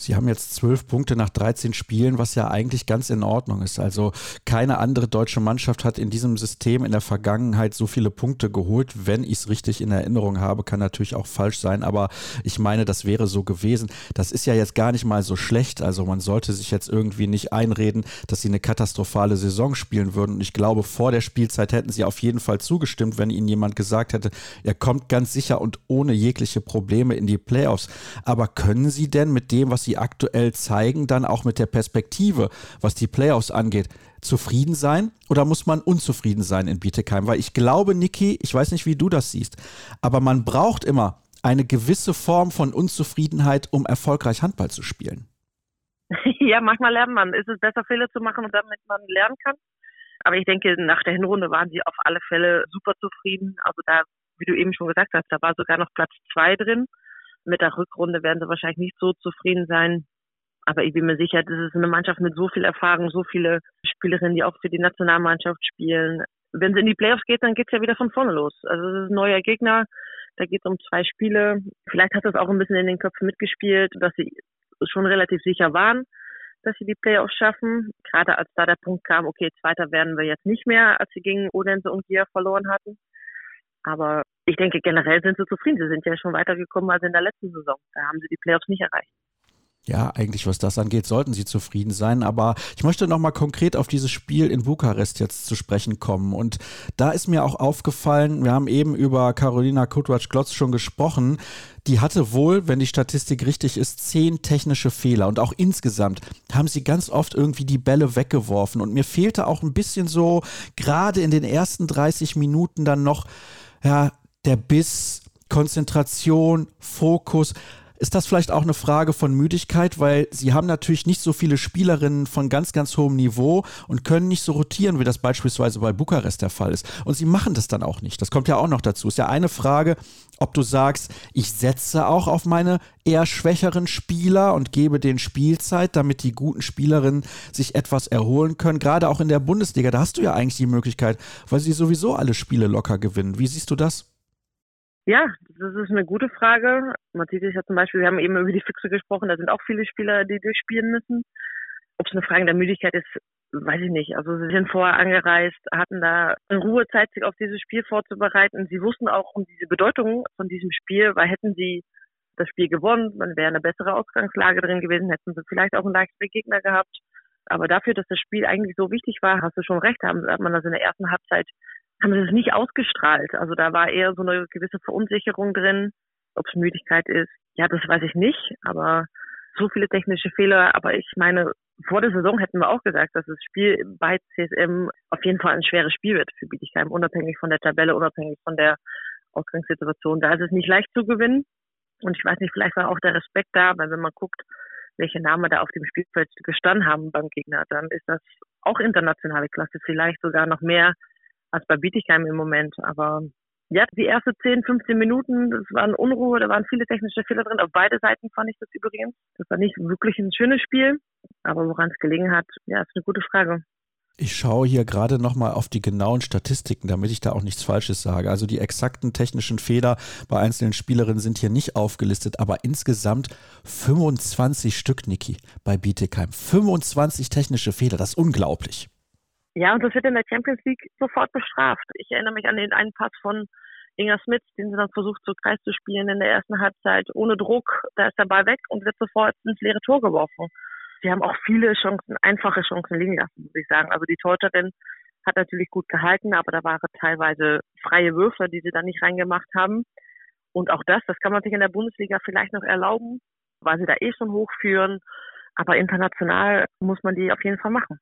Sie haben jetzt zwölf Punkte nach 13 Spielen, was ja eigentlich ganz in Ordnung ist. Also keine andere deutsche Mannschaft hat in diesem System in der Vergangenheit so viele Punkte geholt. Wenn ich es richtig in Erinnerung habe, kann natürlich auch falsch sein, aber ich meine, das wäre so gewesen. Das ist ja jetzt gar nicht mal so schlecht. Also man sollte sich jetzt irgendwie nicht einreden, dass sie eine katastrophale Saison spielen würden. Und ich glaube, vor der Spielzeit hätten sie auf jeden Fall zugestimmt, wenn ihnen jemand gesagt hätte, er kommt ganz sicher und ohne jegliche Probleme in die Playoffs. Aber können sie denn mit dem, was sie sie aktuell zeigen, dann auch mit der Perspektive, was die Playoffs angeht, zufrieden sein oder muss man unzufrieden sein in Bietigheim? Weil ich glaube, Niki, ich weiß nicht, wie du das siehst, aber man braucht immer eine gewisse Form von Unzufriedenheit, um erfolgreich Handball zu spielen. Ja, manchmal lernt man. Ist es besser, Fehler zu machen, damit man lernen kann? Aber ich denke, nach der Hinrunde waren sie auf alle Fälle super zufrieden. Also da, wie du eben schon gesagt hast, da war sogar noch Platz zwei drin. Mit der Rückrunde werden sie wahrscheinlich nicht so zufrieden sein. Aber ich bin mir sicher, das ist eine Mannschaft mit so viel Erfahrung, so viele Spielerinnen, die auch für die Nationalmannschaft spielen. wenn es in die Playoffs geht, dann geht's ja wieder von vorne los. Also es ist ein neuer Gegner, da geht es um zwei Spiele. Vielleicht hat das auch ein bisschen in den Köpfen mitgespielt, dass sie schon relativ sicher waren, dass sie die Playoffs schaffen. Gerade als da der Punkt kam, okay, Zweiter werden wir jetzt nicht mehr, als sie gegen Odense und Gier verloren hatten. Aber ich denke, generell sind sie zufrieden. Sie sind ja schon weitergekommen als in der letzten Saison. Da haben sie die Playoffs nicht erreicht. Ja, eigentlich was das angeht, sollten sie zufrieden sein. Aber ich möchte nochmal konkret auf dieses Spiel in Bukarest jetzt zu sprechen kommen. Und da ist mir auch aufgefallen, wir haben eben über Carolina Kutwatsch-Glotz schon gesprochen. Die hatte wohl, wenn die Statistik richtig ist, zehn technische Fehler. Und auch insgesamt haben sie ganz oft irgendwie die Bälle weggeworfen. Und mir fehlte auch ein bisschen so, gerade in den ersten 30 Minuten dann noch, ja, der Biss, Konzentration, Fokus. Ist das vielleicht auch eine Frage von Müdigkeit, weil sie haben natürlich nicht so viele Spielerinnen von ganz, ganz hohem Niveau und können nicht so rotieren, wie das beispielsweise bei Bukarest der Fall ist. Und sie machen das dann auch nicht. Das kommt ja auch noch dazu. Ist ja eine Frage, ob du sagst, ich setze auch auf meine eher schwächeren Spieler und gebe denen Spielzeit, damit die guten Spielerinnen sich etwas erholen können. Gerade auch in der Bundesliga, da hast du ja eigentlich die Möglichkeit, weil sie sowieso alle Spiele locker gewinnen. Wie siehst du das? Ja, das ist eine gute Frage. Man sieht es ja zum Beispiel, wir haben eben über die Füchse gesprochen, da sind auch viele Spieler, die durchspielen müssen. Ob es eine Frage der Müdigkeit ist, weiß ich nicht. Also sie sind vorher angereist, hatten da in Ruhe Zeit, sich auf dieses Spiel vorzubereiten. Sie wussten auch um diese Bedeutung von diesem Spiel, weil hätten sie das Spiel gewonnen, dann wäre eine bessere Ausgangslage drin gewesen, hätten sie vielleicht auch einen leichteren Gegner gehabt. Aber dafür, dass das Spiel eigentlich so wichtig war, hast du schon recht, hat man das in der ersten Halbzeit haben sie es nicht ausgestrahlt. Also da war eher so eine gewisse Verunsicherung drin. Ob es Müdigkeit ist, ja, das weiß ich nicht. Aber so viele technische Fehler. Aber ich meine, vor der Saison hätten wir auch gesagt, dass das Spiel bei CSM auf jeden Fall ein schweres Spiel wird für Bietigheim, unabhängig von der Tabelle, unabhängig von der Ausgangssituation. Da ist es nicht leicht zu gewinnen. Und ich weiß nicht, vielleicht war auch der Respekt da, weil wenn man guckt, welche Namen da auf dem Spielfeld gestanden haben beim Gegner, dann ist das auch internationale Klasse, vielleicht sogar noch mehr als bei Bietigheim im Moment. Aber ja, die ersten 10, 15 Minuten, das waren Unruhe, da waren viele technische Fehler drin. Auf beide Seiten fand ich das übrigens. Das war nicht wirklich ein schönes Spiel. Aber woran es gelegen hat, ja, ist eine gute Frage. Ich schaue hier gerade nochmal auf die genauen Statistiken, damit ich da auch nichts Falsches sage. Also die exakten technischen Fehler bei einzelnen Spielerinnen sind hier nicht aufgelistet, aber insgesamt 25 Stück, Niki, bei Bietigheim. 25 technische Fehler, das ist unglaublich. Ja, und das wird in der Champions League sofort bestraft. Ich erinnere mich an den einen Pass von Inga Smith, den sie dann versucht, so Kreis zu spielen in der ersten Halbzeit, ohne Druck. Da ist der Ball weg und wird sofort ins leere Tor geworfen. Sie haben auch viele Chancen, einfache Chancen liegen lassen, muss ich sagen. Also die Torhüterin hat natürlich gut gehalten, aber da waren teilweise freie Würfe, die sie dann nicht reingemacht haben. Und auch das, das kann man sich in der Bundesliga vielleicht noch erlauben, weil sie da eh schon hochführen. Aber international muss man die auf jeden Fall machen.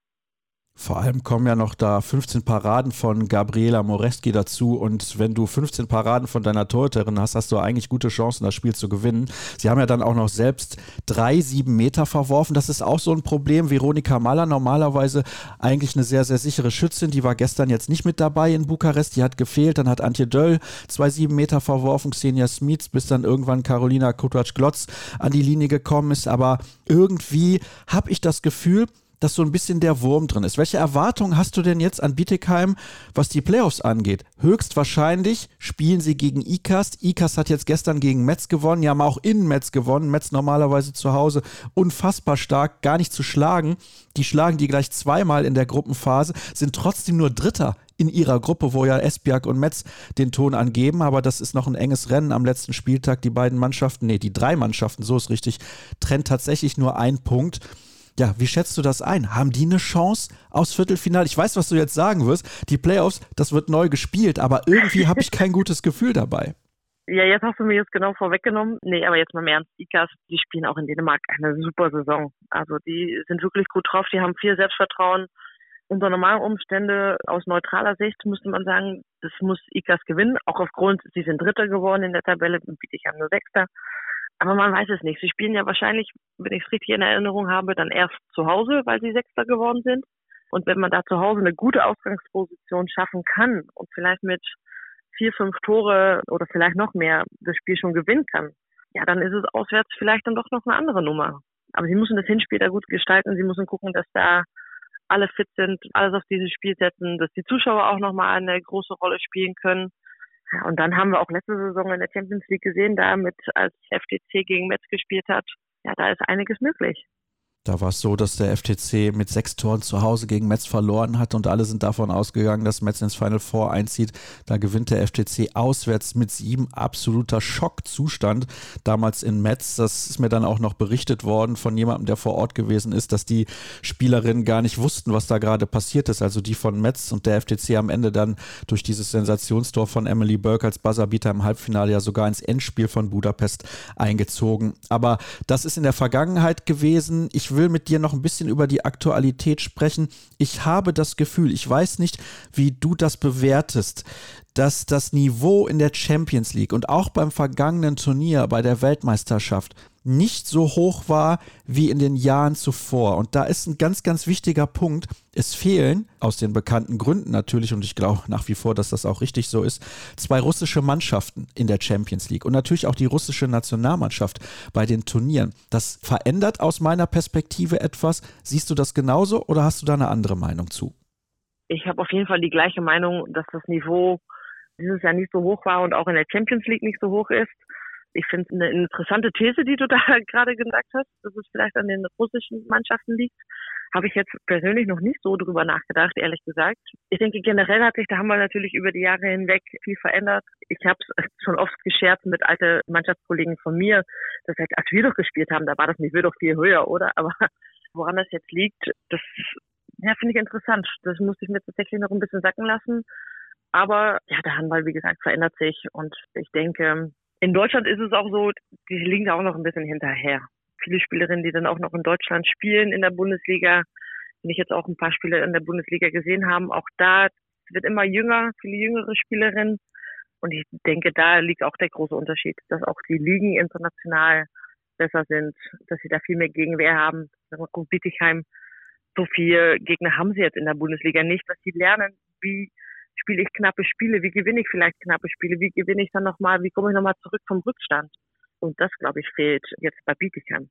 Vor allem kommen ja noch da 15 Paraden von Gabriela Moreski dazu und wenn du 15 Paraden von deiner Torhüterin hast, hast du eigentlich gute Chancen, das Spiel zu gewinnen. Sie haben ja dann auch noch selbst drei, sieben Meter verworfen. Das ist auch so ein Problem. Veronika Maller, normalerweise eigentlich eine sehr, sehr sichere Schützin, die war gestern jetzt nicht mit dabei in Bukarest, die hat gefehlt. Dann hat Antje Döll zwei, sieben Meter verworfen, Xenia Smits, bis dann irgendwann Carolina Kutratsch-Glotz an die Linie gekommen ist. Aber irgendwie habe ich das Gefühl, dass so ein bisschen der Wurm drin ist. Welche Erwartungen hast du denn jetzt an Bietigheim, was die Playoffs angeht? Höchstwahrscheinlich spielen sie gegen ICAST. ICAST hat jetzt gestern gegen Metz gewonnen. Die haben auch in Metz gewonnen. Metz normalerweise zu Hause unfassbar stark, gar nicht zu schlagen. Die schlagen die gleich zweimal in der Gruppenphase, sind trotzdem nur Dritter in ihrer Gruppe, wo ja Esbjerg und Metz den Ton angeben, aber das ist noch ein enges Rennen am letzten Spieltag. Die beiden Mannschaften, nee, die drei Mannschaften, so ist richtig, trennt tatsächlich nur ein Punkt. Ja, wie schätzt du das ein? Haben die eine Chance aufs Viertelfinale? Ich weiß, was du jetzt sagen wirst. Die Playoffs, das wird neu gespielt, aber irgendwie habe ich kein gutes Gefühl dabei. Ja, jetzt hast du mir jetzt genau vorweggenommen. Nee, aber jetzt mal mehr ernst. Ikas, die spielen auch in Dänemark eine super Saison. Also die sind wirklich gut drauf, die haben viel Selbstvertrauen. Unter normalen Umständen, aus neutraler Sicht, müsste man sagen, das muss Ikas gewinnen. Auch aufgrund, sie sind Dritter geworden in der Tabelle, biete ich an nur Sechster. Aber man weiß es nicht. Sie spielen ja wahrscheinlich, wenn ich es richtig in Erinnerung habe, dann erst zu Hause, weil sie Sechster geworden sind. Und wenn man da zu Hause eine gute Ausgangsposition schaffen kann und vielleicht mit vier, fünf Tore oder vielleicht noch mehr das Spiel schon gewinnen kann, ja, dann ist es auswärts vielleicht dann doch noch eine andere Nummer. Aber sie müssen das Hinspiel da gut gestalten. Sie müssen gucken, dass da alle fit sind, alles auf dieses Spiel setzen, dass die Zuschauer auch nochmal eine große Rolle spielen können. Ja, und dann haben wir auch letzte Saison in der Champions League gesehen, da mit als FTC gegen Metz gespielt hat, ja, da ist einiges möglich. Da war es so, dass der FTC mit sechs Toren zu Hause gegen Metz verloren hat und alle sind davon ausgegangen, dass Metz ins Final Four einzieht. Da gewinnt der FTC auswärts mit sieben. Absoluter Schockzustand damals in Metz. Das ist mir dann auch noch berichtet worden von jemandem, der vor Ort gewesen ist, dass die Spielerinnen gar nicht wussten, was da gerade passiert ist. Also die von Metz und der FTC am Ende dann durch dieses Sensationstor von Emily Burke als Buzzerbeater im Halbfinale ja sogar ins Endspiel von Budapest eingezogen. Aber das ist in der Vergangenheit gewesen. Ich will mit dir noch ein bisschen über die Aktualität sprechen. Ich habe das Gefühl, ich weiß nicht, wie du das bewertest, dass das Niveau in der Champions League und auch beim vergangenen Turnier bei der Weltmeisterschaft nicht so hoch war wie in den Jahren zuvor. Und da ist ein ganz, ganz wichtiger Punkt. Es fehlen, aus den bekannten Gründen natürlich, und ich glaube nach wie vor, dass das auch richtig so ist, zwei russische Mannschaften in der Champions League und natürlich auch die russische Nationalmannschaft bei den Turnieren. Das verändert aus meiner Perspektive etwas. Siehst du das genauso oder hast du da eine andere Meinung zu? Ich habe auf jeden Fall die gleiche Meinung, dass das Niveau dieses Jahr nicht so hoch war und auch in der Champions League nicht so hoch ist ich finde eine interessante These, die du da gerade gesagt hast, dass es vielleicht an den russischen Mannschaften liegt. Habe ich jetzt persönlich noch nicht so drüber nachgedacht, ehrlich gesagt. Ich denke, generell hat sich der Handball natürlich über die Jahre hinweg viel verändert. Ich habe es schon oft gescherzt mit alten Mannschaftskollegen von mir, dass halt, als wir doch gespielt haben, da war das Niveau doch viel höher, oder? Aber woran das jetzt liegt, das ja, finde ich interessant. Das musste ich mir tatsächlich noch ein bisschen sacken lassen. Aber ja, der Handball, wie gesagt, verändert sich und ich denke, in Deutschland ist es auch so, die liegen da auch noch ein bisschen hinterher. Viele Spielerinnen, die dann auch noch in Deutschland spielen in der Bundesliga, wenn ich jetzt auch ein paar Spiele in der Bundesliga gesehen haben, auch da wird immer jünger, viele jüngere Spielerinnen. Und ich denke, da liegt auch der große Unterschied, dass auch die Ligen international besser sind, dass sie da viel mehr Gegenwehr haben. Gut, Bietigheim, so viele Gegner haben sie jetzt in der Bundesliga nicht, dass sie lernen, wie spiele ich knappe Spiele, wie gewinne ich vielleicht knappe Spiele, wie gewinne ich dann nochmal, wie komme ich nochmal zurück vom Rückstand. Und das, glaube ich, fehlt jetzt bei Bietigheim.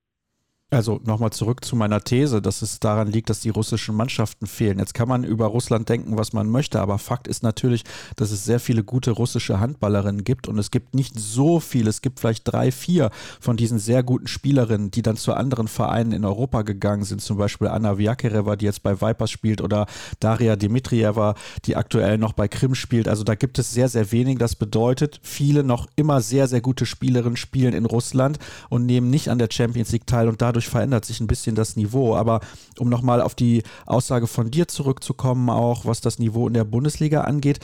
Also nochmal zurück zu meiner These, dass es daran liegt, dass die russischen Mannschaften fehlen. Jetzt kann man über Russland denken, was man möchte, aber Fakt ist natürlich, dass es sehr viele gute russische Handballerinnen gibt und es gibt nicht so viele, es gibt vielleicht drei, vier von diesen sehr guten Spielerinnen, die dann zu anderen Vereinen in Europa gegangen sind, zum Beispiel Anna Vyakereva, die jetzt bei Vipers spielt oder Daria Dimitrieva, die aktuell noch bei Krim spielt. Also da gibt es sehr, sehr wenig. Das bedeutet, viele noch immer sehr, sehr gute Spielerinnen spielen in Russland und nehmen nicht an der Champions League teil und dadurch dadurch verändert sich ein bisschen das Niveau. Aber um nochmal auf die Aussage von dir zurückzukommen, auch was das Niveau in der Bundesliga angeht,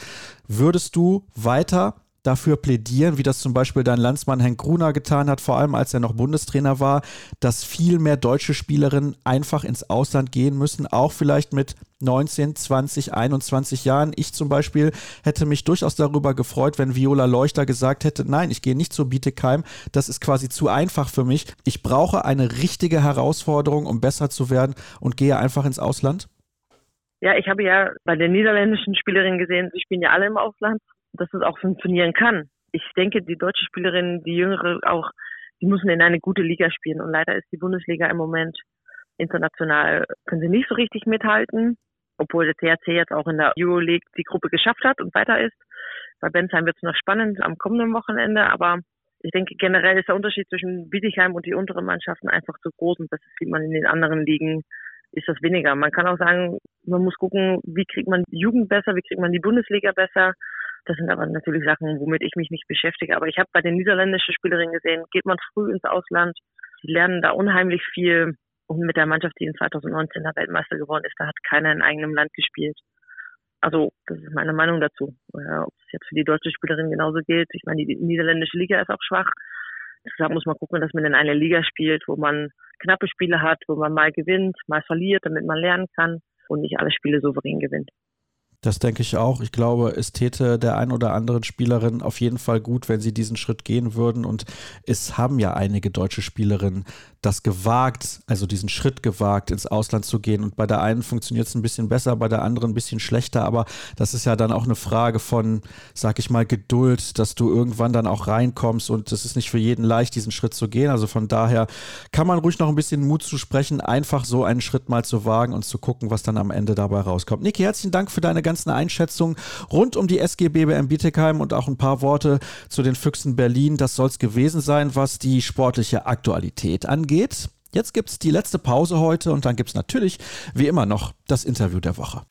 würdest du weiter dafür plädieren, wie das zum Beispiel dein Landsmann Henk Gruner getan hat, vor allem als er noch Bundestrainer war, dass viel mehr deutsche Spielerinnen einfach ins Ausland gehen müssen, auch vielleicht mit 19, 20, 21 Jahren. Ich zum Beispiel hätte mich durchaus darüber gefreut, wenn Viola Leuchter gesagt hätte, nein, ich gehe nicht zu Bietigheim, das ist quasi zu einfach für mich. Ich brauche eine richtige Herausforderung, um besser zu werden und gehe einfach ins Ausland. Ja, ich habe ja bei den niederländischen Spielerinnen gesehen, sie spielen ja alle im Ausland dass es auch funktionieren kann. Ich denke, die deutsche Spielerin, die jüngere auch, die müssen in eine gute Liga spielen. Und leider ist die Bundesliga im Moment international, können sie nicht so richtig mithalten, obwohl der THC jetzt auch in der Euroleague die Gruppe geschafft hat und weiter ist. Bei Bensheim wird es noch spannend am kommenden Wochenende, aber ich denke generell ist der Unterschied zwischen Bietigheim und die unteren Mannschaften einfach zu groß und das sieht man in den anderen Ligen ist das weniger. Man kann auch sagen, man muss gucken, wie kriegt man die Jugend besser, wie kriegt man die Bundesliga besser, das sind aber natürlich Sachen, womit ich mich nicht beschäftige. Aber ich habe bei den niederländischen Spielerinnen gesehen, geht man früh ins Ausland, sie lernen da unheimlich viel. Und mit der Mannschaft, die in 2019 der Weltmeister geworden ist, da hat keiner in eigenem Land gespielt. Also, das ist meine Meinung dazu. Ob es jetzt für die deutsche Spielerin genauso gilt. Ich meine, die niederländische Liga ist auch schwach. Deshalb muss man gucken, dass man in einer Liga spielt, wo man knappe Spiele hat, wo man mal gewinnt, mal verliert, damit man lernen kann und nicht alle Spiele souverän gewinnt. Das denke ich auch. Ich glaube, es täte der ein oder anderen Spielerin auf jeden Fall gut, wenn sie diesen Schritt gehen würden. Und es haben ja einige deutsche Spielerinnen das gewagt, also diesen Schritt gewagt, ins Ausland zu gehen. Und bei der einen funktioniert es ein bisschen besser, bei der anderen ein bisschen schlechter. Aber das ist ja dann auch eine Frage von, sag ich mal, Geduld, dass du irgendwann dann auch reinkommst. Und es ist nicht für jeden leicht, diesen Schritt zu gehen. Also von daher kann man ruhig noch ein bisschen Mut zu sprechen, einfach so einen Schritt mal zu wagen und zu gucken, was dann am Ende dabei rauskommt. Niki, herzlichen Dank für deine ganzen Einschätzungen rund um die SG BBM Bietigheim und auch ein paar Worte zu den Füchsen Berlin. Das soll es gewesen sein, was die sportliche Aktualität angeht geht. Jetzt gibt es die letzte Pause heute und dann gibt es natürlich, wie immer, noch das Interview der Woche.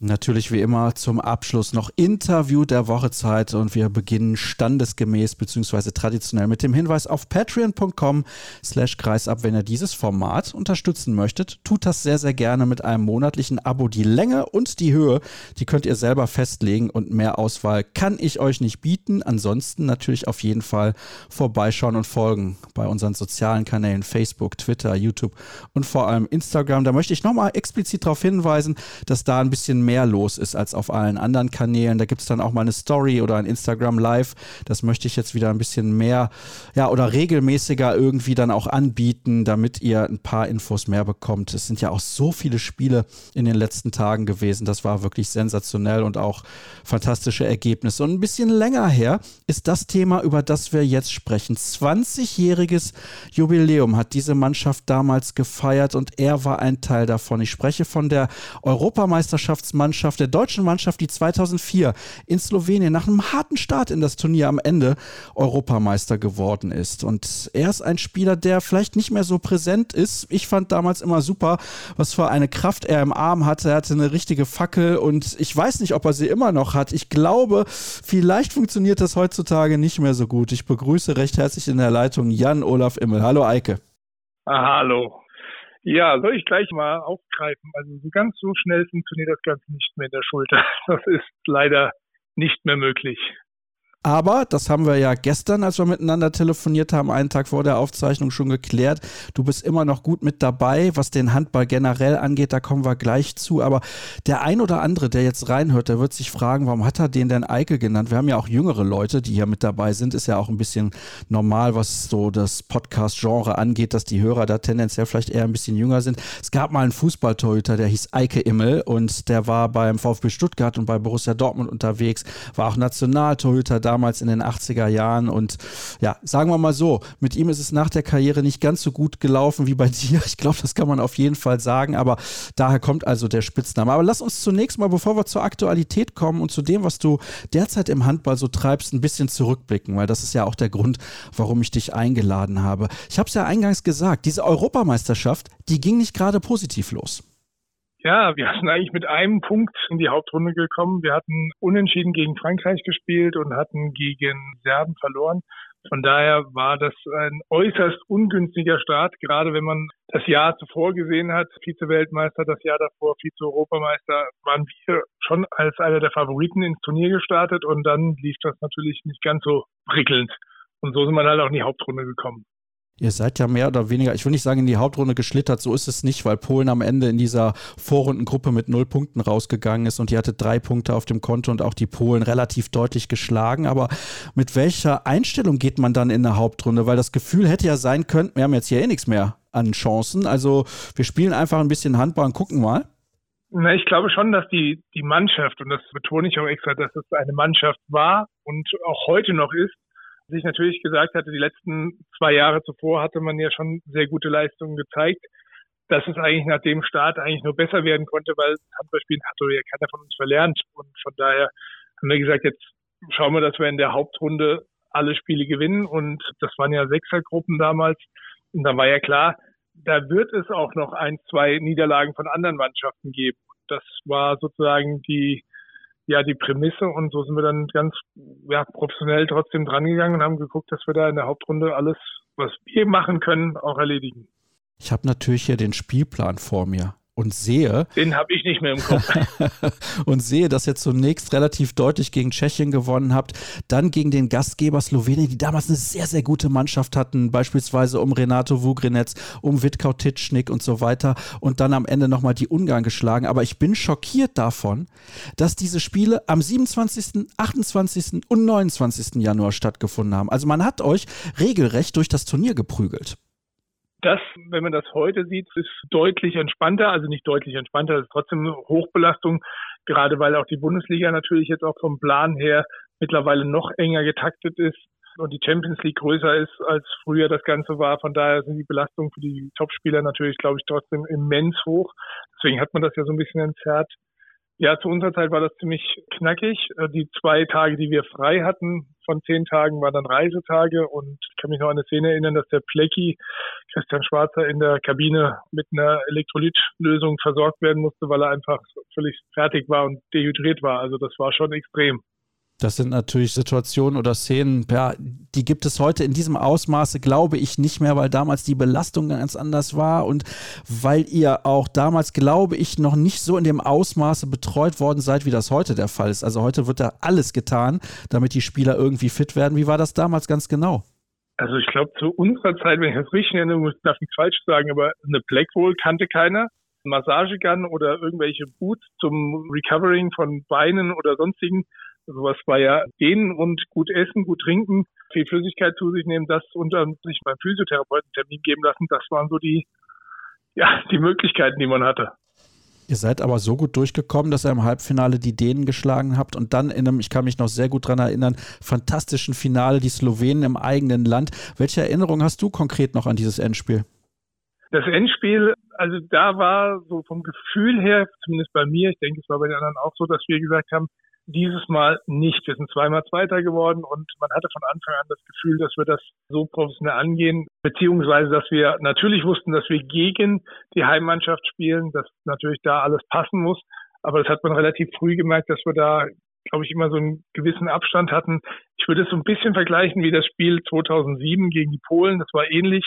Natürlich wie immer zum Abschluss noch Interview der Wochezeit und wir beginnen standesgemäß bzw. traditionell mit dem Hinweis auf patreon.com slash kreisab. Wenn ihr dieses Format unterstützen möchtet, tut das sehr, sehr gerne mit einem monatlichen Abo. Die Länge und die Höhe, die könnt ihr selber festlegen und mehr Auswahl kann ich euch nicht bieten. Ansonsten natürlich auf jeden Fall vorbeischauen und folgen bei unseren sozialen Kanälen Facebook, Twitter, YouTube und vor allem Instagram. Da möchte ich nochmal explizit darauf hinweisen, dass da ein bisschen mehr los ist als auf allen anderen Kanälen. Da gibt es dann auch mal eine Story oder ein Instagram Live. Das möchte ich jetzt wieder ein bisschen mehr, ja, oder regelmäßiger irgendwie dann auch anbieten, damit ihr ein paar Infos mehr bekommt. Es sind ja auch so viele Spiele in den letzten Tagen gewesen. Das war wirklich sensationell und auch fantastische Ergebnisse. Und ein bisschen länger her ist das Thema, über das wir jetzt sprechen. 20-jähriges Jubiläum hat diese Mannschaft damals gefeiert und er war ein Teil davon. Ich spreche von der Europameisterschaftsmannschaft Mannschaft, der deutschen Mannschaft, die 2004 in Slowenien nach einem harten Start in das Turnier am Ende Europameister geworden ist. Und er ist ein Spieler, der vielleicht nicht mehr so präsent ist. Ich fand damals immer super, was für eine Kraft er im Arm hatte. Er hatte eine richtige Fackel und ich weiß nicht, ob er sie immer noch hat. Ich glaube, vielleicht funktioniert das heutzutage nicht mehr so gut. Ich begrüße recht herzlich in der Leitung Jan Olaf Immel. Hallo Eike. Ah, hallo. Ja, soll ich gleich mal aufgreifen. Also so ganz so schnell funktioniert das Ganze nicht mehr in der Schulter. Das ist leider nicht mehr möglich. Aber das haben wir ja gestern, als wir miteinander telefoniert haben, einen Tag vor der Aufzeichnung schon geklärt. Du bist immer noch gut mit dabei, was den Handball generell angeht. Da kommen wir gleich zu. Aber der ein oder andere, der jetzt reinhört, der wird sich fragen, warum hat er den denn Eike genannt? Wir haben ja auch jüngere Leute, die hier mit dabei sind. Ist ja auch ein bisschen normal, was so das Podcast-Genre angeht, dass die Hörer da tendenziell vielleicht eher ein bisschen jünger sind. Es gab mal einen Fußballtorhüter, der hieß Eike Immel und der war beim VfB Stuttgart und bei Borussia Dortmund unterwegs, war auch Nationaltorhüter damals in den 80er Jahren. Und ja, sagen wir mal so, mit ihm ist es nach der Karriere nicht ganz so gut gelaufen wie bei dir. Ich glaube, das kann man auf jeden Fall sagen. Aber daher kommt also der Spitzname. Aber lass uns zunächst mal, bevor wir zur Aktualität kommen und zu dem, was du derzeit im Handball so treibst, ein bisschen zurückblicken, weil das ist ja auch der Grund, warum ich dich eingeladen habe. Ich habe es ja eingangs gesagt, diese Europameisterschaft, die ging nicht gerade positiv los. Ja, wir sind eigentlich mit einem Punkt in die Hauptrunde gekommen. Wir hatten unentschieden gegen Frankreich gespielt und hatten gegen Serben verloren. Von daher war das ein äußerst ungünstiger Start, gerade wenn man das Jahr zuvor gesehen hat, Vize-Weltmeister, das Jahr davor Vize-Europameister, waren wir schon als einer der Favoriten ins Turnier gestartet und dann lief das natürlich nicht ganz so prickelnd. Und so sind wir halt auch in die Hauptrunde gekommen. Ihr seid ja mehr oder weniger, ich will nicht sagen in die Hauptrunde geschlittert, so ist es nicht, weil Polen am Ende in dieser Vorrundengruppe mit null Punkten rausgegangen ist und die hatte drei Punkte auf dem Konto und auch die Polen relativ deutlich geschlagen. Aber mit welcher Einstellung geht man dann in der Hauptrunde? Weil das Gefühl hätte ja sein können, wir haben jetzt hier eh nichts mehr an Chancen. Also wir spielen einfach ein bisschen Handball und gucken mal. Na, ich glaube schon, dass die, die Mannschaft, und das betone ich auch extra, dass es eine Mannschaft war und auch heute noch ist, sich natürlich gesagt hatte, die letzten zwei Jahre zuvor hatte man ja schon sehr gute Leistungen gezeigt, dass es eigentlich nach dem Start eigentlich nur besser werden konnte, weil Handballspielen hat ja keiner von uns verlernt. Und von daher haben wir gesagt, jetzt schauen wir, dass wir in der Hauptrunde alle Spiele gewinnen. Und das waren ja Sechsergruppen damals. Und da war ja klar, da wird es auch noch ein, zwei Niederlagen von anderen Mannschaften geben. Das war sozusagen die, ja die Prämisse und so sind wir dann ganz ja, professionell trotzdem drangegangen und haben geguckt, dass wir da in der Hauptrunde alles, was wir machen können, auch erledigen. Ich habe natürlich hier den Spielplan vor mir und sehe. Den habe ich nicht mehr im Kopf. und sehe, dass ihr zunächst relativ deutlich gegen Tschechien gewonnen habt, dann gegen den Gastgeber Slowenien, die damals eine sehr, sehr gute Mannschaft hatten, beispielsweise um Renato Vugrinec, um Witkau Titschnik und so weiter und dann am Ende nochmal die Ungarn geschlagen. Aber ich bin schockiert davon, dass diese Spiele am 27., 28. und 29. Januar stattgefunden haben. Also man hat euch regelrecht durch das Turnier geprügelt. Das, wenn man das heute sieht, ist deutlich entspannter, also nicht deutlich entspannter, es ist trotzdem eine Hochbelastung, gerade weil auch die Bundesliga natürlich jetzt auch vom Plan her mittlerweile noch enger getaktet ist und die Champions League größer ist, als früher das Ganze war. Von daher sind die Belastungen für die Topspieler natürlich, glaube ich, trotzdem immens hoch. Deswegen hat man das ja so ein bisschen entzerrt. Ja, zu unserer Zeit war das ziemlich knackig. Äh, die zwei Tage, die wir frei hatten von zehn Tagen, waren dann Reisetage. Und ich kann mich noch an eine Szene erinnern, dass der Plecki, Christian Schwarzer, in der Kabine mit einer Elektrolytlösung versorgt werden musste, weil er einfach völlig fertig war und dehydriert war. Also das war schon extrem. Das sind natürlich Situationen oder Szenen, ja, die gibt es heute in diesem Ausmaße, glaube ich, nicht mehr, weil damals die Belastung ganz anders war und weil ihr auch damals, glaube ich, noch nicht so in dem Ausmaße betreut worden seid, wie das heute der Fall ist. Also heute wird da alles getan, damit die Spieler irgendwie fit werden. Wie war das damals ganz genau? Also ich glaube, zu unserer Zeit, wenn ich das richtig erinnere, darf ich falsch sagen, aber eine Blackroll kannte keiner. Massagegun oder irgendwelche Boots zum Recovering von Beinen oder sonstigen Sowas war ja gehen und gut essen, gut trinken, viel Flüssigkeit zu sich nehmen, das unter sich beim Physiotherapeuten Termin geben lassen, das waren so die, ja, die Möglichkeiten, die man hatte. Ihr seid aber so gut durchgekommen, dass ihr im Halbfinale die Dänen geschlagen habt und dann in einem, ich kann mich noch sehr gut daran erinnern, fantastischen Finale die Slowenen im eigenen Land. Welche Erinnerung hast du konkret noch an dieses Endspiel? Das Endspiel, also da war so vom Gefühl her, zumindest bei mir, ich denke, es war bei den anderen auch so, dass wir gesagt haben, dieses Mal nicht. Wir sind zweimal Zweiter geworden und man hatte von Anfang an das Gefühl, dass wir das so professionell angehen, beziehungsweise dass wir natürlich wussten, dass wir gegen die Heimmannschaft spielen, dass natürlich da alles passen muss. Aber das hat man relativ früh gemerkt, dass wir da, glaube ich, immer so einen gewissen Abstand hatten. Ich würde es so ein bisschen vergleichen wie das Spiel 2007 gegen die Polen. Das war ähnlich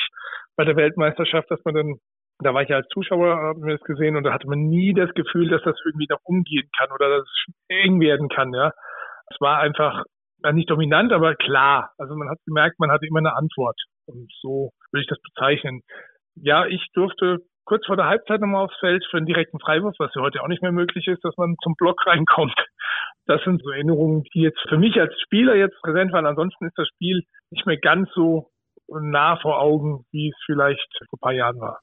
bei der Weltmeisterschaft, dass man dann da war ich ja als Zuschauer, habe mir das gesehen und da hatte man nie das Gefühl, dass das irgendwie noch umgehen kann oder dass es eng werden kann, ja. Es war einfach nicht dominant, aber klar. Also man hat gemerkt, man hatte immer eine Antwort. Und so würde ich das bezeichnen. Ja, ich durfte kurz vor der Halbzeit nochmal aufs Feld für einen direkten Freiwurf, was ja heute auch nicht mehr möglich ist, dass man zum Block reinkommt. Das sind so Erinnerungen, die jetzt für mich als Spieler jetzt präsent waren. Ansonsten ist das Spiel nicht mehr ganz so nah vor Augen, wie es vielleicht vor ein paar Jahren war.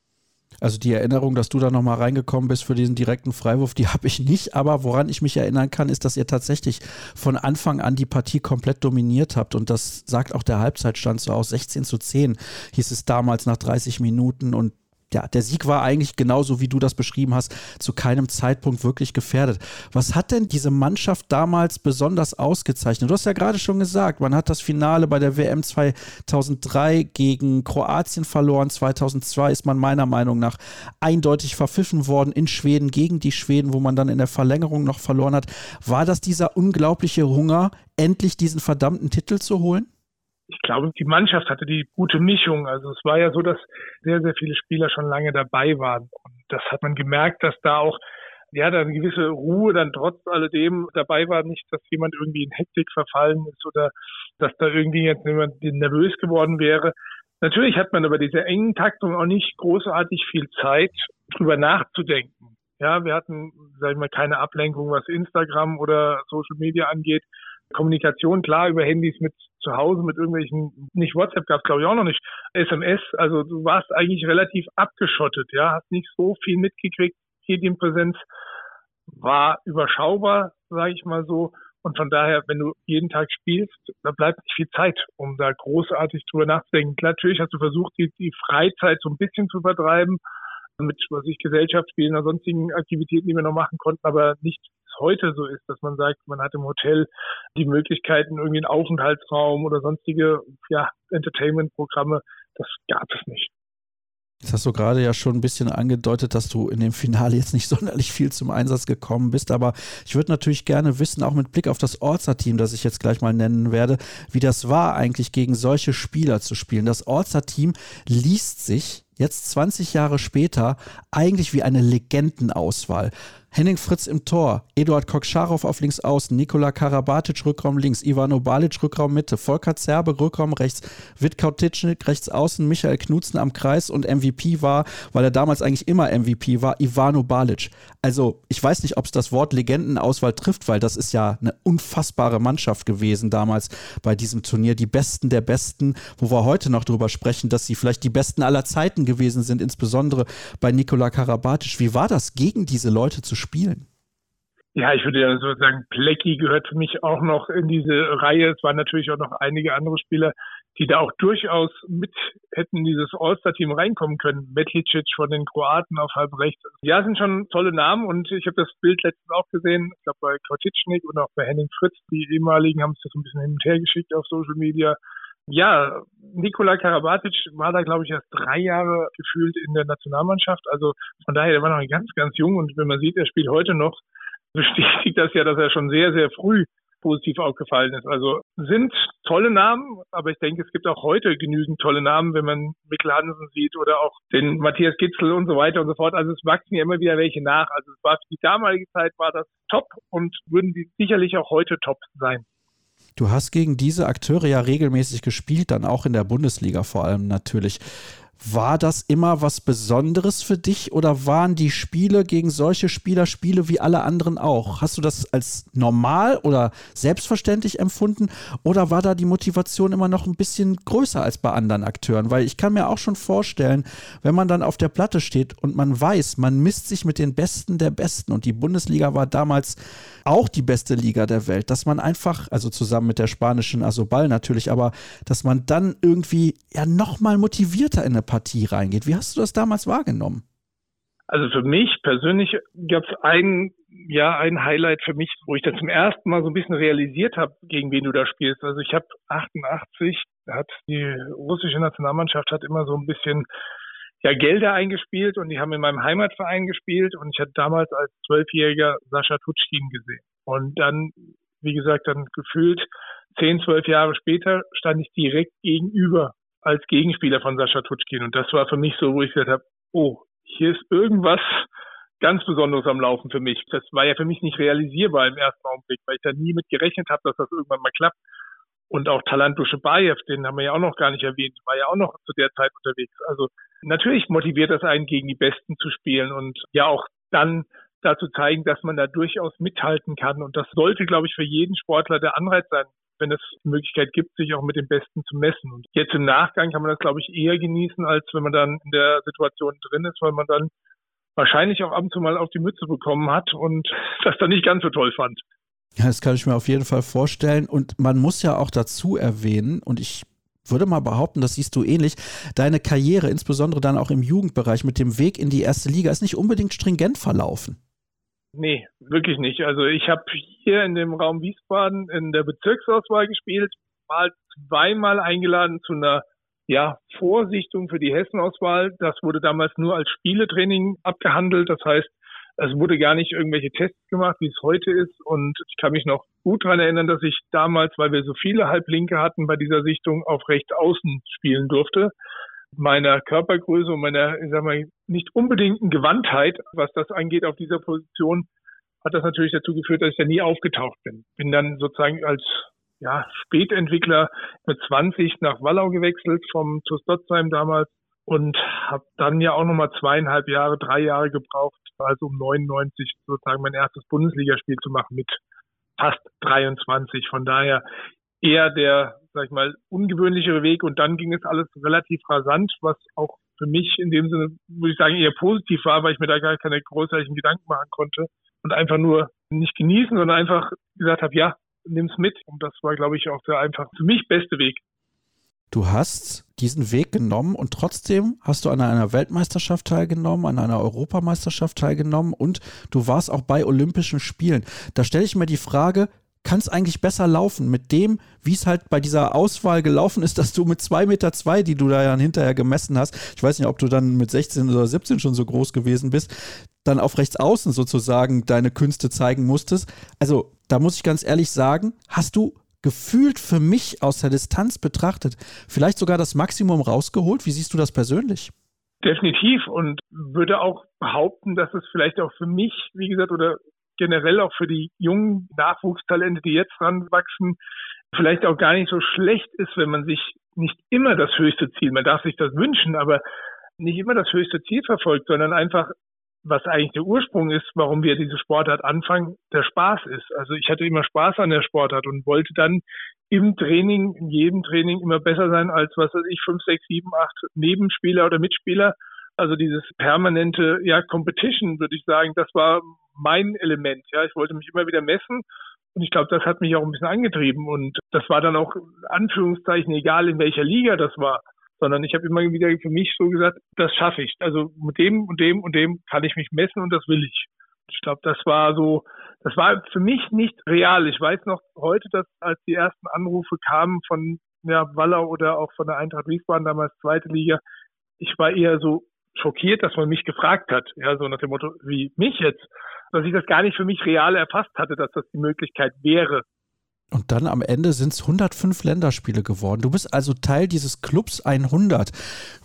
Also die Erinnerung, dass du da nochmal reingekommen bist für diesen direkten Freiwurf, die habe ich nicht. Aber woran ich mich erinnern kann, ist, dass ihr tatsächlich von Anfang an die Partie komplett dominiert habt. Und das sagt auch der Halbzeitstand so aus. 16 zu 10 hieß es damals nach 30 Minuten. Und ja, der Sieg war eigentlich genauso, wie du das beschrieben hast, zu keinem Zeitpunkt wirklich gefährdet. Was hat denn diese Mannschaft damals besonders ausgezeichnet? Du hast ja gerade schon gesagt, man hat das Finale bei der WM 2003 gegen Kroatien verloren. 2002 ist man meiner Meinung nach eindeutig verpfiffen worden in Schweden gegen die Schweden, wo man dann in der Verlängerung noch verloren hat. War das dieser unglaubliche Hunger, endlich diesen verdammten Titel zu holen? Ich glaube, die Mannschaft hatte die gute Mischung. Also es war ja so, dass sehr, sehr viele Spieler schon lange dabei waren. Und das hat man gemerkt, dass da auch ja, da eine gewisse Ruhe dann trotz alledem dabei war, nicht, dass jemand irgendwie in Hektik verfallen ist oder dass da irgendwie jetzt jemand nervös geworden wäre. Natürlich hat man über diese engen Taktung auch nicht großartig viel Zeit, drüber nachzudenken. Ja, wir hatten, sag ich mal, keine Ablenkung, was Instagram oder Social Media angeht. Kommunikation klar über Handys mit zu Hause mit irgendwelchen, nicht WhatsApp gab es glaube ich auch noch nicht, SMS, also du warst eigentlich relativ abgeschottet, ja, hast nicht so viel mitgekriegt, Medienpräsenz war überschaubar, sage ich mal so. Und von daher, wenn du jeden Tag spielst, da bleibt nicht viel Zeit, um da großartig drüber nachzudenken. Natürlich hast du versucht, die, die Freizeit so ein bisschen zu vertreiben, mit was ich Gesellschaftsspielen oder sonstigen Aktivitäten, die wir noch machen konnten, aber nicht heute so ist, dass man sagt, man hat im Hotel die Möglichkeiten, irgendwie einen Aufenthaltsraum oder sonstige ja, Entertainment-Programme. Das gab es nicht. Jetzt hast du gerade ja schon ein bisschen angedeutet, dass du in dem Finale jetzt nicht sonderlich viel zum Einsatz gekommen bist, aber ich würde natürlich gerne wissen, auch mit Blick auf das Orza-Team, das ich jetzt gleich mal nennen werde, wie das war eigentlich gegen solche Spieler zu spielen. Das Orza-Team liest sich jetzt 20 Jahre später eigentlich wie eine Legendenauswahl. Henning Fritz im Tor, Eduard Kokscharow auf links außen, Nikola Karabatic Rückraum links, Ivano Balic Rückraum Mitte, Volker Zerbe Rückraum rechts, Witkau Titschnik rechts außen, Michael Knutzen am Kreis und MVP war, weil er damals eigentlich immer MVP war, Ivano Balic. Also ich weiß nicht, ob es das Wort Legendenauswahl trifft, weil das ist ja eine unfassbare Mannschaft gewesen damals bei diesem Turnier. Die Besten der Besten, wo wir heute noch drüber sprechen, dass sie vielleicht die Besten aller Zeiten gewesen sind, insbesondere bei Nikola Karabatic. Wie war das, gegen diese Leute zu spielen? Ja, ich würde ja so sagen, Plecki gehört für mich auch noch in diese Reihe. Es waren natürlich auch noch einige andere Spieler, die da auch durchaus mit hätten in dieses All-Star-Team reinkommen können. Metlicic von den Kroaten auf halb rechts. Ja, sind schon tolle Namen und ich habe das Bild letztens auch gesehen. Ich glaube bei Kautitschnik und auch bei Henning Fritz, die ehemaligen, haben es das ein bisschen hin und her geschickt auf Social Media. Ja, Nikola Karabatic war da, glaube ich, erst drei Jahre gefühlt in der Nationalmannschaft. Also von daher, der war noch ganz, ganz jung und wenn man sieht, er spielt heute noch, bestätigt das ja, dass er schon sehr, sehr früh positiv aufgefallen ist. Also sind tolle Namen, aber ich denke, es gibt auch heute genügend tolle Namen, wenn man Mikkel Hansen sieht oder auch den Matthias Gitzel und so weiter und so fort. Also es wachsen ja immer wieder welche nach. Also es war für die damalige Zeit war das top und würden die sicherlich auch heute top sein. Du hast gegen diese Akteure ja regelmäßig gespielt, dann auch in der Bundesliga vor allem natürlich. War das immer was Besonderes für dich oder waren die Spiele gegen solche Spieler Spiele wie alle anderen auch? Hast du das als normal oder selbstverständlich empfunden oder war da die Motivation immer noch ein bisschen größer als bei anderen Akteuren? Weil ich kann mir auch schon vorstellen, wenn man dann auf der Platte steht und man weiß, man misst sich mit den Besten der Besten und die Bundesliga war damals auch die beste Liga der Welt, dass man einfach, also zusammen mit der spanischen Asobal natürlich, aber dass man dann irgendwie ja nochmal motivierter in eine Partie reingeht. Wie hast du das damals wahrgenommen? Also für mich persönlich gab es ein, ja, ein Highlight für mich, wo ich dann zum ersten Mal so ein bisschen realisiert habe, gegen wen du da spielst. Also ich habe 88, hat die russische Nationalmannschaft hat immer so ein bisschen ja Gelder eingespielt und die haben in meinem Heimatverein gespielt und ich hatte damals als Zwölfjähriger Sascha Tutschkin gesehen. Und dann, wie gesagt, dann gefühlt zehn, zwölf Jahre später stand ich direkt gegenüber als Gegenspieler von Sascha Tutschkin. Und das war für mich so, wo ich gesagt habe, oh, hier ist irgendwas ganz Besonderes am Laufen für mich. Das war ja für mich nicht realisierbar im ersten Augenblick, weil ich da nie mit gerechnet habe, dass das irgendwann mal klappt. Und auch Talant Duschebaev, den haben wir ja auch noch gar nicht erwähnt, war ja auch noch zu der Zeit unterwegs. Also natürlich motiviert das einen, gegen die Besten zu spielen und ja auch dann dazu zeigen, dass man da durchaus mithalten kann. Und das sollte, glaube ich, für jeden Sportler der Anreiz sein, wenn es die Möglichkeit gibt, sich auch mit dem Besten zu messen. Und jetzt im Nachgang kann man das, glaube ich, eher genießen, als wenn man dann in der Situation drin ist, weil man dann wahrscheinlich auch ab und zu mal auf die Mütze bekommen hat und das dann nicht ganz so toll fand. Ja, das kann ich mir auf jeden Fall vorstellen. Und man muss ja auch dazu erwähnen, und ich würde mal behaupten, das siehst du ähnlich, deine Karriere, insbesondere dann auch im Jugendbereich mit dem Weg in die erste Liga, ist nicht unbedingt stringent verlaufen. Nee, wirklich nicht. Also ich habe hier in dem Raum Wiesbaden in der Bezirksauswahl gespielt, mal zweimal eingeladen zu einer ja, Vorsichtung für die Hessenauswahl. Das wurde damals nur als Spieletraining abgehandelt. Das heißt, es wurde gar nicht irgendwelche Tests gemacht, wie es heute ist. Und ich kann mich noch gut daran erinnern, dass ich damals, weil wir so viele Halblinke hatten, bei dieser Sichtung auf rechts außen spielen durfte meiner Körpergröße und meiner, ich sag mal, nicht unbedingten Gewandtheit, was das angeht auf dieser Position, hat das natürlich dazu geführt, dass ich da nie aufgetaucht bin. Bin dann sozusagen als ja, Spätentwickler mit 20 nach Wallau gewechselt vom TuS Dotzheim damals und habe dann ja auch nochmal zweieinhalb Jahre, drei Jahre gebraucht, also um 99 sozusagen mein erstes Bundesligaspiel zu machen mit fast 23. Von daher eher der, sag ich mal, ungewöhnlichere Weg und dann ging es alles relativ rasant, was auch für mich in dem Sinne, würde ich sagen, eher positiv war, weil ich mir da gar keine großartigen Gedanken machen konnte und einfach nur nicht genießen, sondern einfach gesagt habe, ja, nimm's mit. Und das war, glaube ich, auch der einfach für mich beste Weg. Du hast diesen Weg genommen und trotzdem hast du an einer Weltmeisterschaft teilgenommen, an einer Europameisterschaft teilgenommen und du warst auch bei Olympischen Spielen. Da stelle ich mir die Frage, kann es eigentlich besser laufen mit dem, wie es halt bei dieser Auswahl gelaufen ist, dass du mit 2,2 Meter, zwei, die du da ja hinterher gemessen hast, ich weiß nicht, ob du dann mit 16 oder 17 schon so groß gewesen bist, dann auf rechts außen sozusagen deine Künste zeigen musstest. Also da muss ich ganz ehrlich sagen, hast du gefühlt für mich aus der Distanz betrachtet vielleicht sogar das Maximum rausgeholt? Wie siehst du das persönlich? Definitiv und würde auch behaupten, dass es vielleicht auch für mich, wie gesagt, oder generell auch für die jungen Nachwuchstalente, die jetzt ranwachsen, vielleicht auch gar nicht so schlecht ist, wenn man sich nicht immer das höchste Ziel, man darf sich das wünschen, aber nicht immer das höchste Ziel verfolgt, sondern einfach, was eigentlich der Ursprung ist, warum wir diese Sportart anfangen, der Spaß ist. Also ich hatte immer Spaß an der Sportart und wollte dann im Training, in jedem Training immer besser sein als, was weiß ich, fünf, sechs, sieben, acht Nebenspieler oder Mitspieler. Also dieses permanente, ja, Competition, würde ich sagen, das war mein Element. Ja, ich wollte mich immer wieder messen und ich glaube, das hat mich auch ein bisschen angetrieben und das war dann auch Anführungszeichen egal, in welcher Liga das war, sondern ich habe immer wieder für mich so gesagt, das schaffe ich. Also mit dem und dem und dem kann ich mich messen und das will ich. Ich glaube, das war so, das war für mich nicht real. Ich weiß noch heute, dass als die ersten Anrufe kamen von ja, Wallau oder auch von der Eintracht Wiesbaden, damals zweite Liga, ich war eher so schockiert, dass man mich gefragt hat. Ja, so nach dem Motto, wie mich jetzt, dass ich das gar nicht für mich real erfasst hatte, dass das die Möglichkeit wäre. Und dann am Ende sind es 105 Länderspiele geworden. Du bist also Teil dieses Clubs 100.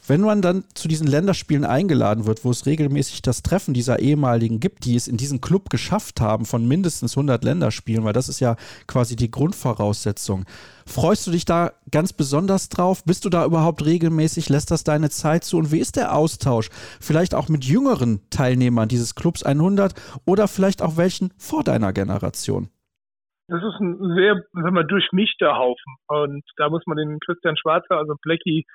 Wenn man dann zu diesen Länderspielen eingeladen wird, wo es regelmäßig das Treffen dieser ehemaligen gibt, die es in diesen Club geschafft haben von mindestens 100 Länderspielen, weil das ist ja quasi die Grundvoraussetzung. Freust du dich da ganz besonders drauf? Bist du da überhaupt regelmäßig? Lässt das deine Zeit zu? Und wie ist der Austausch? Vielleicht auch mit jüngeren Teilnehmern dieses Clubs 100 oder vielleicht auch welchen vor deiner Generation? Das ist ein sehr, sagen wir, durchmischter Haufen. Und da muss man den Christian Schwarzer, also Blackie,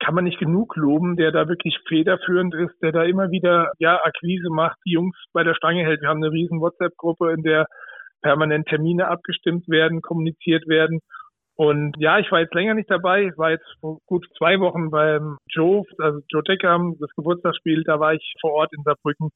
kann man nicht genug loben, der da wirklich federführend ist, der da immer wieder, ja, Akquise macht, die Jungs bei der Stange hält. Wir haben eine riesen WhatsApp-Gruppe, in der permanent Termine abgestimmt werden, kommuniziert werden. Und ja, ich war jetzt länger nicht dabei. Ich war jetzt vor gut zwei Wochen beim Joe, also Joe Deckham, das Geburtstagsspiel. Da war ich vor Ort in Saarbrücken.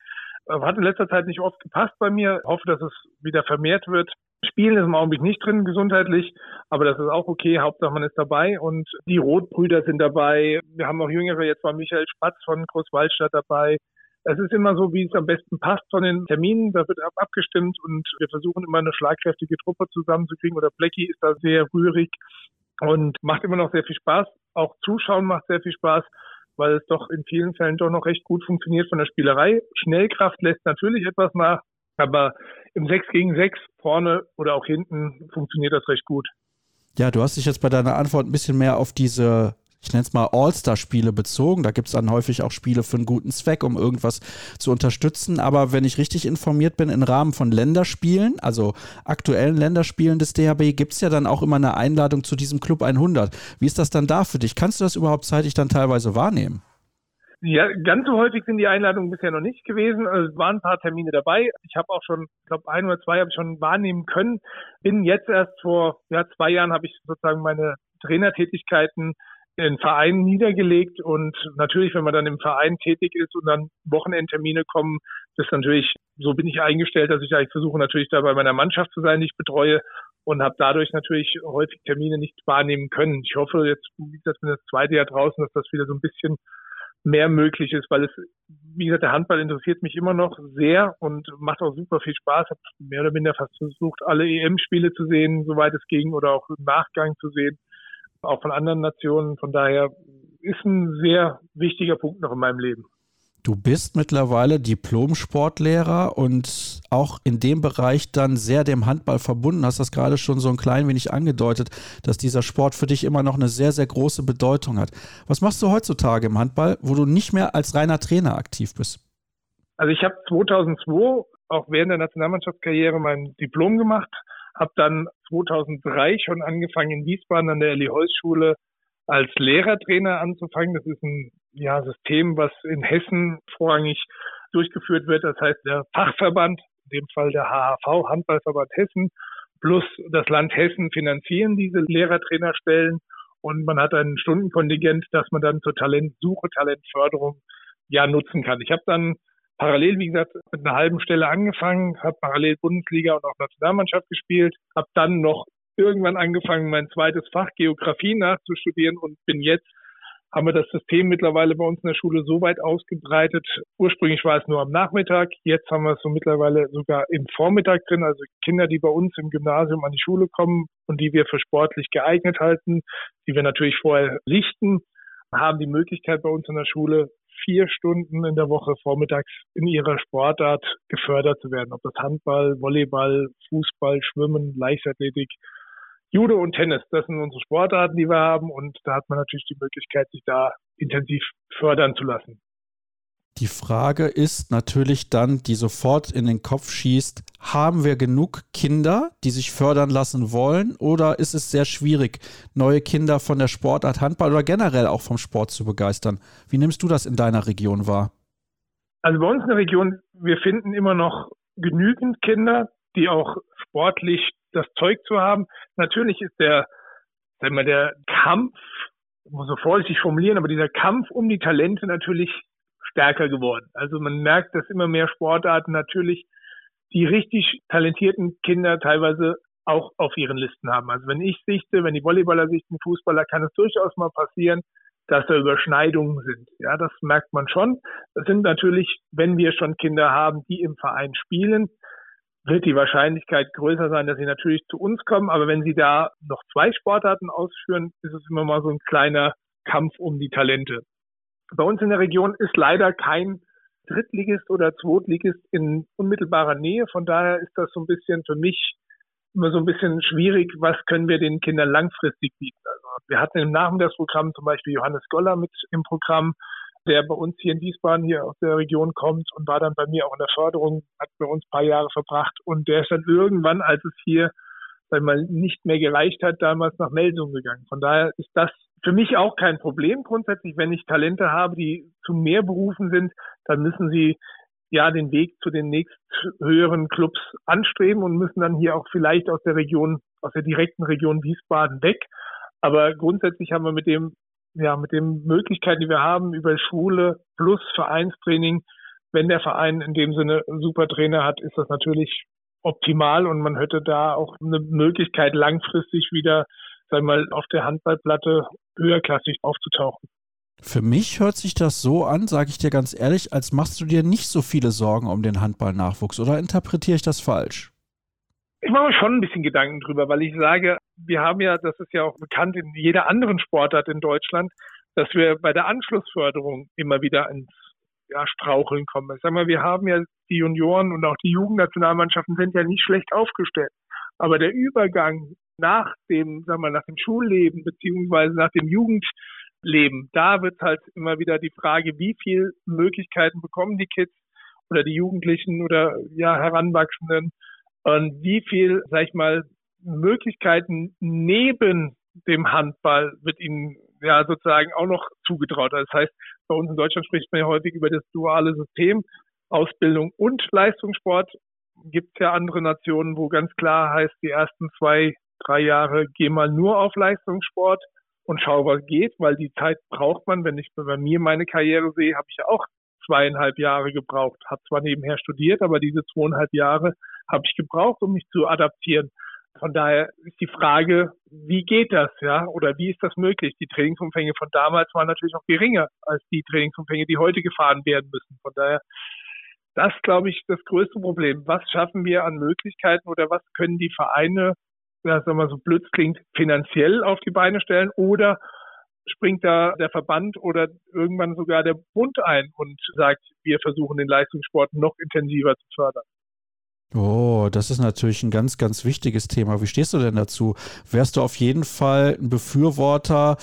Hat in letzter Zeit nicht oft gepasst bei mir. Ich hoffe, dass es wieder vermehrt wird. Spielen ist im Augenblick nicht drin, gesundheitlich, aber das ist auch okay. Hauptsache man ist dabei und die Rotbrüder sind dabei. Wir haben auch Jüngere, jetzt war Michael Spatz von Großwaldstadt dabei. Es ist immer so, wie es am besten passt von den Terminen. Da wird abgestimmt und wir versuchen immer eine schlagkräftige Truppe zusammenzukriegen. Oder Blackie ist da sehr rührig und macht immer noch sehr viel Spaß. Auch Zuschauen macht sehr viel Spaß, weil es doch in vielen Fällen doch noch recht gut funktioniert von der Spielerei. Schnellkraft lässt natürlich etwas nach, aber im 6 gegen 6 vorne oder auch hinten funktioniert das recht gut. Ja, du hast dich jetzt bei deiner Antwort ein bisschen mehr auf diese, ich nenne es mal All-Star-Spiele bezogen. Da gibt es dann häufig auch Spiele für einen guten Zweck, um irgendwas zu unterstützen. Aber wenn ich richtig informiert bin, im Rahmen von Länderspielen, also aktuellen Länderspielen des DHB, gibt es ja dann auch immer eine Einladung zu diesem Club 100. Wie ist das dann da für dich? Kannst du das überhaupt zeitig dann teilweise wahrnehmen? Ja, ganz so häufig sind die Einladungen bisher noch nicht gewesen. Also es waren ein paar Termine dabei. Ich habe auch schon, ich glaube, ein oder zwei habe ich schon wahrnehmen können. Bin jetzt erst vor ja, zwei Jahren habe ich sozusagen meine Trainertätigkeiten in Vereinen niedergelegt und natürlich, wenn man dann im Verein tätig ist und dann Wochenendtermine kommen, ist natürlich, so bin ich eingestellt, dass ich eigentlich versuche natürlich da bei meiner Mannschaft zu sein, die ich betreue und habe dadurch natürlich häufig Termine nicht wahrnehmen können. Ich hoffe jetzt, wie gesagt, bin das zweite Jahr draußen, dass das wieder so ein bisschen mehr möglich ist, weil es, wie gesagt, der Handball interessiert mich immer noch sehr und macht auch super viel Spaß. Habe mehr oder minder fast versucht, alle EM-Spiele zu sehen, soweit es ging, oder auch im Nachgang zu sehen, auch von anderen Nationen. Von daher ist ein sehr wichtiger Punkt noch in meinem Leben. Du bist mittlerweile Diplom-Sportlehrer und auch in dem Bereich dann sehr dem Handball verbunden. Hast das gerade schon so ein klein wenig angedeutet, dass dieser Sport für dich immer noch eine sehr, sehr große Bedeutung hat. Was machst du heutzutage im Handball, wo du nicht mehr als reiner Trainer aktiv bist? Also ich habe 2002 auch während der Nationalmannschaftskarriere mein Diplom gemacht, habe dann 2003 schon angefangen in Wiesbaden an der Elli Holz Schule als Lehrertrainer anzufangen. Das ist ein ja, System, was in Hessen vorrangig durchgeführt wird. Das heißt, der Fachverband, in dem Fall der HHV, Handballverband Hessen, plus das Land Hessen finanzieren diese Lehrertrainerstellen und man hat ein Stundenkontingent, das man dann zur Talentsuche, Talentförderung ja nutzen kann. Ich habe dann parallel, wie gesagt, mit einer halben Stelle angefangen, habe parallel Bundesliga und auch Nationalmannschaft gespielt, habe dann noch irgendwann angefangen, mein zweites Fach Geografie nachzustudieren und bin jetzt haben wir das System mittlerweile bei uns in der Schule so weit ausgebreitet. Ursprünglich war es nur am Nachmittag, jetzt haben wir es so mittlerweile sogar im Vormittag drin. Also Kinder, die bei uns im Gymnasium an die Schule kommen und die wir für sportlich geeignet halten, die wir natürlich vorher lichten, haben die Möglichkeit bei uns in der Schule vier Stunden in der Woche vormittags in ihrer Sportart gefördert zu werden. Ob das Handball, Volleyball, Fußball, Schwimmen, Leichtathletik, Judo und Tennis. Das sind unsere Sportarten, die wir haben. Und da hat man natürlich die Möglichkeit, sich da intensiv fördern zu lassen. Die Frage ist natürlich dann, die sofort in den Kopf schießt, haben wir genug Kinder, die sich fördern lassen wollen oder ist es sehr schwierig, neue Kinder von der Sportart Handball oder generell auch vom Sport zu begeistern? Wie nimmst du das in deiner Region wahr? Also bei uns in der Region, wir finden immer noch genügend Kinder, die auch sportlich das Zeug zu haben. Natürlich ist der, sagen wir, der Kampf, muss so vorsichtig formulieren, aber dieser Kampf um die Talente natürlich stärker geworden. Also man merkt, dass immer mehr Sportarten natürlich die richtig talentierten Kinder teilweise auch auf ihren Listen haben. Also wenn ich sichte, wenn die Volleyballer sichten, Fußballer, kann es durchaus mal passieren, dass da Überschneidungen sind. Ja, das merkt man schon. Das sind natürlich, wenn wir schon Kinder haben, die im Verein spielen, wird die Wahrscheinlichkeit größer sein, dass sie natürlich zu uns kommen. Aber wenn sie da noch zwei Sportarten ausführen, ist es immer mal so ein kleiner Kampf um die Talente. Bei uns in der Region ist leider kein Drittligist oder Zweitligist in unmittelbarer Nähe. Von daher ist das so ein bisschen für mich immer so ein bisschen schwierig, was können wir den Kindern langfristig bieten. Also wir hatten im Nachmittagsprogramm zum Beispiel Johannes Goller mit im Programm, der bei uns hier in Wiesbaden, hier aus der Region kommt und war dann bei mir auch in der Förderung, hat bei uns ein paar Jahre verbracht und der ist dann irgendwann, als es hier sag mal, nicht mehr gereicht hat, damals nach Melsung gegangen. Von daher ist das für mich auch kein Problem grundsätzlich. Wenn ich Talente habe, die zu mehr berufen sind, dann müssen sie ja den Weg zu den nächst höheren Clubs anstreben und müssen dann hier auch vielleicht aus der Region, aus der direkten Region Wiesbaden weg. Aber grundsätzlich haben wir mit dem, ja, mit den Möglichkeiten, die wir haben, über Schule plus Vereinstraining, wenn der Verein in dem Sinne einen super Trainer hat, ist das natürlich optimal und man hätte da auch eine Möglichkeit, langfristig wieder, sagen wir mal, auf der Handballplatte höherklassig aufzutauchen. Für mich hört sich das so an, sage ich dir ganz ehrlich, als machst du dir nicht so viele Sorgen um den Handballnachwuchs oder interpretiere ich das falsch? Ich mache mir schon ein bisschen Gedanken drüber, weil ich sage, wir haben ja, das ist ja auch bekannt in jeder anderen Sportart in Deutschland, dass wir bei der Anschlussförderung immer wieder ins ja, Straucheln kommen. Ich sag mal, wir haben ja die Junioren und auch die Jugendnationalmannschaften sind ja nicht schlecht aufgestellt. Aber der Übergang nach dem, sagen wir, nach dem Schulleben beziehungsweise nach dem Jugendleben, da wird halt immer wieder die Frage, wie viel Möglichkeiten bekommen die Kids oder die Jugendlichen oder ja Heranwachsenden und wie viel, sag ich mal, Möglichkeiten neben dem Handball wird ihnen ja sozusagen auch noch zugetraut. Das heißt, bei uns in Deutschland spricht man ja häufig über das duale System, Ausbildung und Leistungssport. Gibt es ja andere Nationen, wo ganz klar heißt, die ersten zwei, drei Jahre geh mal nur auf Leistungssport und schau, was geht, weil die Zeit braucht man. Wenn ich bei mir meine Karriere sehe, habe ich ja auch zweieinhalb Jahre gebraucht. Habe zwar nebenher studiert, aber diese zweieinhalb Jahre habe ich gebraucht, um mich zu adaptieren. Von daher ist die Frage, wie geht das, ja, oder wie ist das möglich? Die Trainingsumfänge von damals waren natürlich auch geringer als die Trainingsumfänge, die heute gefahren werden müssen. Von daher, das glaube ich, das größte Problem. Was schaffen wir an Möglichkeiten oder was können die Vereine, ja, sagen wir so blöd klingt, finanziell auf die Beine stellen oder springt da der Verband oder irgendwann sogar der Bund ein und sagt, wir versuchen den Leistungssport noch intensiver zu fördern. Oh, das ist natürlich ein ganz, ganz wichtiges Thema. Wie stehst du denn dazu? Wärst du auf jeden Fall ein Befürworter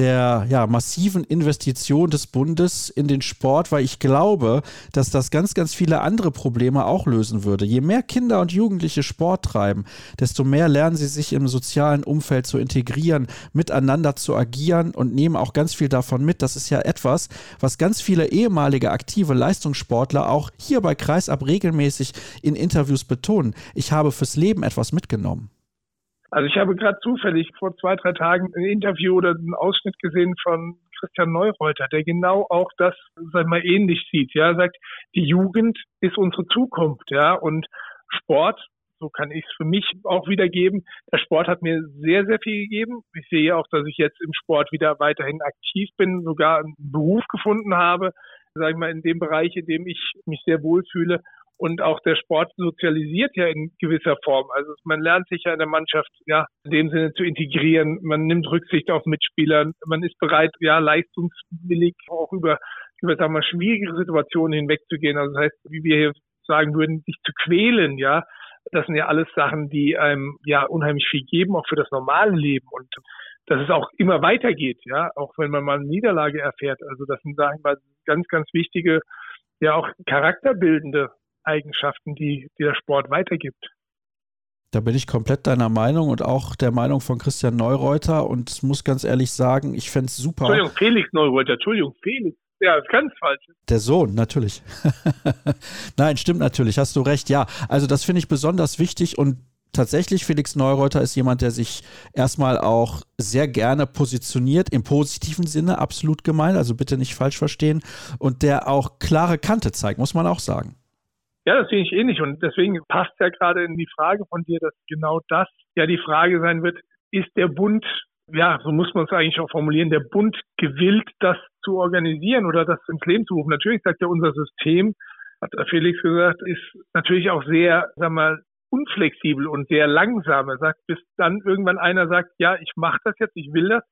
der ja, massiven Investition des Bundes in den Sport, weil ich glaube, dass das ganz, ganz viele andere Probleme auch lösen würde. Je mehr Kinder und Jugendliche Sport treiben, desto mehr lernen sie sich im sozialen Umfeld zu integrieren, miteinander zu agieren und nehmen auch ganz viel davon mit. Das ist ja etwas, was ganz viele ehemalige aktive Leistungssportler auch hier bei Kreisab regelmäßig in Interviews betonen. Ich habe fürs Leben etwas mitgenommen. Also ich habe gerade zufällig vor zwei, drei Tagen ein Interview oder einen Ausschnitt gesehen von Christian Neureuter, der genau auch das, sag mal, ähnlich sieht. Ja, sagt, die Jugend ist unsere Zukunft, ja, und Sport, so kann ich es für mich auch wiedergeben. Der Sport hat mir sehr, sehr viel gegeben. Ich sehe auch, dass ich jetzt im Sport wieder weiterhin aktiv bin, sogar einen Beruf gefunden habe, sage ich mal, in dem Bereich, in dem ich mich sehr wohlfühle. Und auch der Sport sozialisiert ja in gewisser Form. Also man lernt sich ja in der Mannschaft, ja, in dem Sinne zu integrieren. Man nimmt Rücksicht auf Mitspieler. Man ist bereit, ja, leistungswillig auch über über sagen wir, schwierige Situationen hinwegzugehen. Also das heißt, wie wir hier sagen würden, sich zu quälen, ja, das sind ja alles Sachen, die einem ja unheimlich viel geben, auch für das normale Leben und dass es auch immer weitergeht, ja, auch wenn man mal eine Niederlage erfährt. Also das sind, sagen wir mal, ganz, ganz wichtige, ja auch charakterbildende Eigenschaften, die, die der Sport weitergibt. Da bin ich komplett deiner Meinung und auch der Meinung von Christian Neureuter und muss ganz ehrlich sagen, ich fände es super. Entschuldigung, Felix Neureuter, Entschuldigung, Felix. Ja, ist ganz falsch. Der Sohn, natürlich. Nein, stimmt natürlich, hast du recht. Ja, also das finde ich besonders wichtig und tatsächlich, Felix Neureuter ist jemand, der sich erstmal auch sehr gerne positioniert, im positiven Sinne, absolut gemeint, also bitte nicht falsch verstehen, und der auch klare Kante zeigt, muss man auch sagen. Ja, das sehe ich ähnlich und deswegen passt ja gerade in die Frage von dir, dass genau das ja die Frage sein wird, ist der Bund ja, so muss man es eigentlich auch formulieren, der Bund gewillt, das zu organisieren oder das ins Leben zu rufen. Natürlich sagt ja unser System, hat Felix gesagt, ist natürlich auch sehr, sag mal, unflexibel und sehr langsam. Er sagt, bis dann irgendwann einer sagt, ja, ich mache das jetzt, ich will das,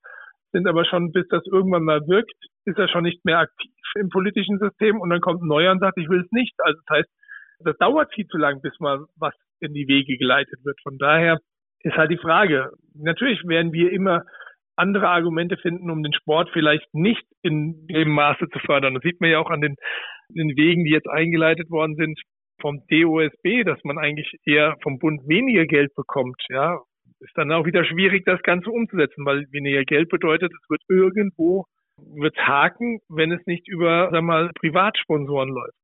sind aber schon, bis das irgendwann mal wirkt, ist er schon nicht mehr aktiv im politischen System und dann kommt ein neuer und sagt, ich will es nicht. Also das heißt, das dauert viel zu lang, bis mal was in die Wege geleitet wird. Von daher ist halt die Frage. Natürlich werden wir immer andere Argumente finden, um den Sport vielleicht nicht in dem Maße zu fördern. Das sieht man ja auch an den, den Wegen, die jetzt eingeleitet worden sind vom DOSB, dass man eigentlich eher vom Bund weniger Geld bekommt. Ja, ist dann auch wieder schwierig, das Ganze umzusetzen, weil weniger Geld bedeutet, es wird irgendwo wird haken, wenn es nicht über, sag mal, Privatsponsoren läuft.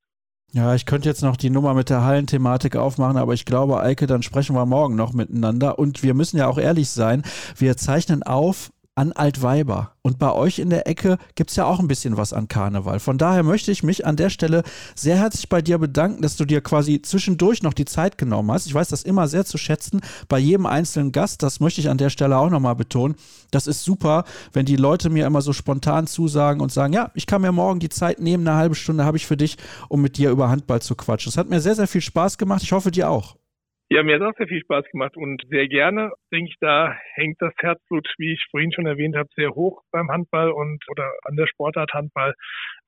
Ja, ich könnte jetzt noch die Nummer mit der Hallenthematik aufmachen, aber ich glaube, Eike, dann sprechen wir morgen noch miteinander. Und wir müssen ja auch ehrlich sein, wir zeichnen auf an Altweiber. Und bei euch in der Ecke gibt es ja auch ein bisschen was an Karneval. Von daher möchte ich mich an der Stelle sehr herzlich bei dir bedanken, dass du dir quasi zwischendurch noch die Zeit genommen hast. Ich weiß das immer sehr zu schätzen bei jedem einzelnen Gast. Das möchte ich an der Stelle auch nochmal betonen. Das ist super, wenn die Leute mir immer so spontan zusagen und sagen, ja, ich kann mir morgen die Zeit nehmen, eine halbe Stunde habe ich für dich, um mit dir über Handball zu quatschen. Das hat mir sehr, sehr viel Spaß gemacht. Ich hoffe, dir auch. Ja, mir hat auch sehr viel Spaß gemacht und sehr gerne, denke ich, da hängt das Herzblut, wie ich vorhin schon erwähnt habe, sehr hoch beim Handball und oder an der Sportart Handball.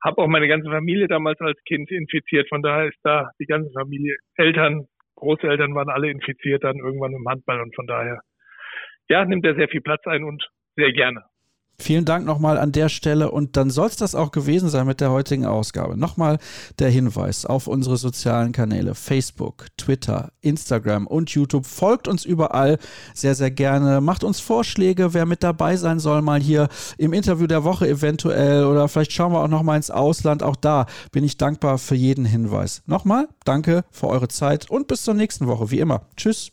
Habe auch meine ganze Familie damals als Kind infiziert, von daher ist da die ganze Familie, Eltern, Großeltern waren alle infiziert dann irgendwann im Handball und von daher, ja, nimmt er sehr viel Platz ein und sehr gerne. Vielen Dank nochmal an der Stelle und dann soll es das auch gewesen sein mit der heutigen Ausgabe. Nochmal der Hinweis auf unsere sozialen Kanäle Facebook, Twitter, Instagram und YouTube. Folgt uns überall sehr, sehr gerne. Macht uns Vorschläge, wer mit dabei sein soll, mal hier im Interview der Woche eventuell oder vielleicht schauen wir auch nochmal ins Ausland. Auch da bin ich dankbar für jeden Hinweis. Nochmal, danke für eure Zeit und bis zur nächsten Woche, wie immer. Tschüss.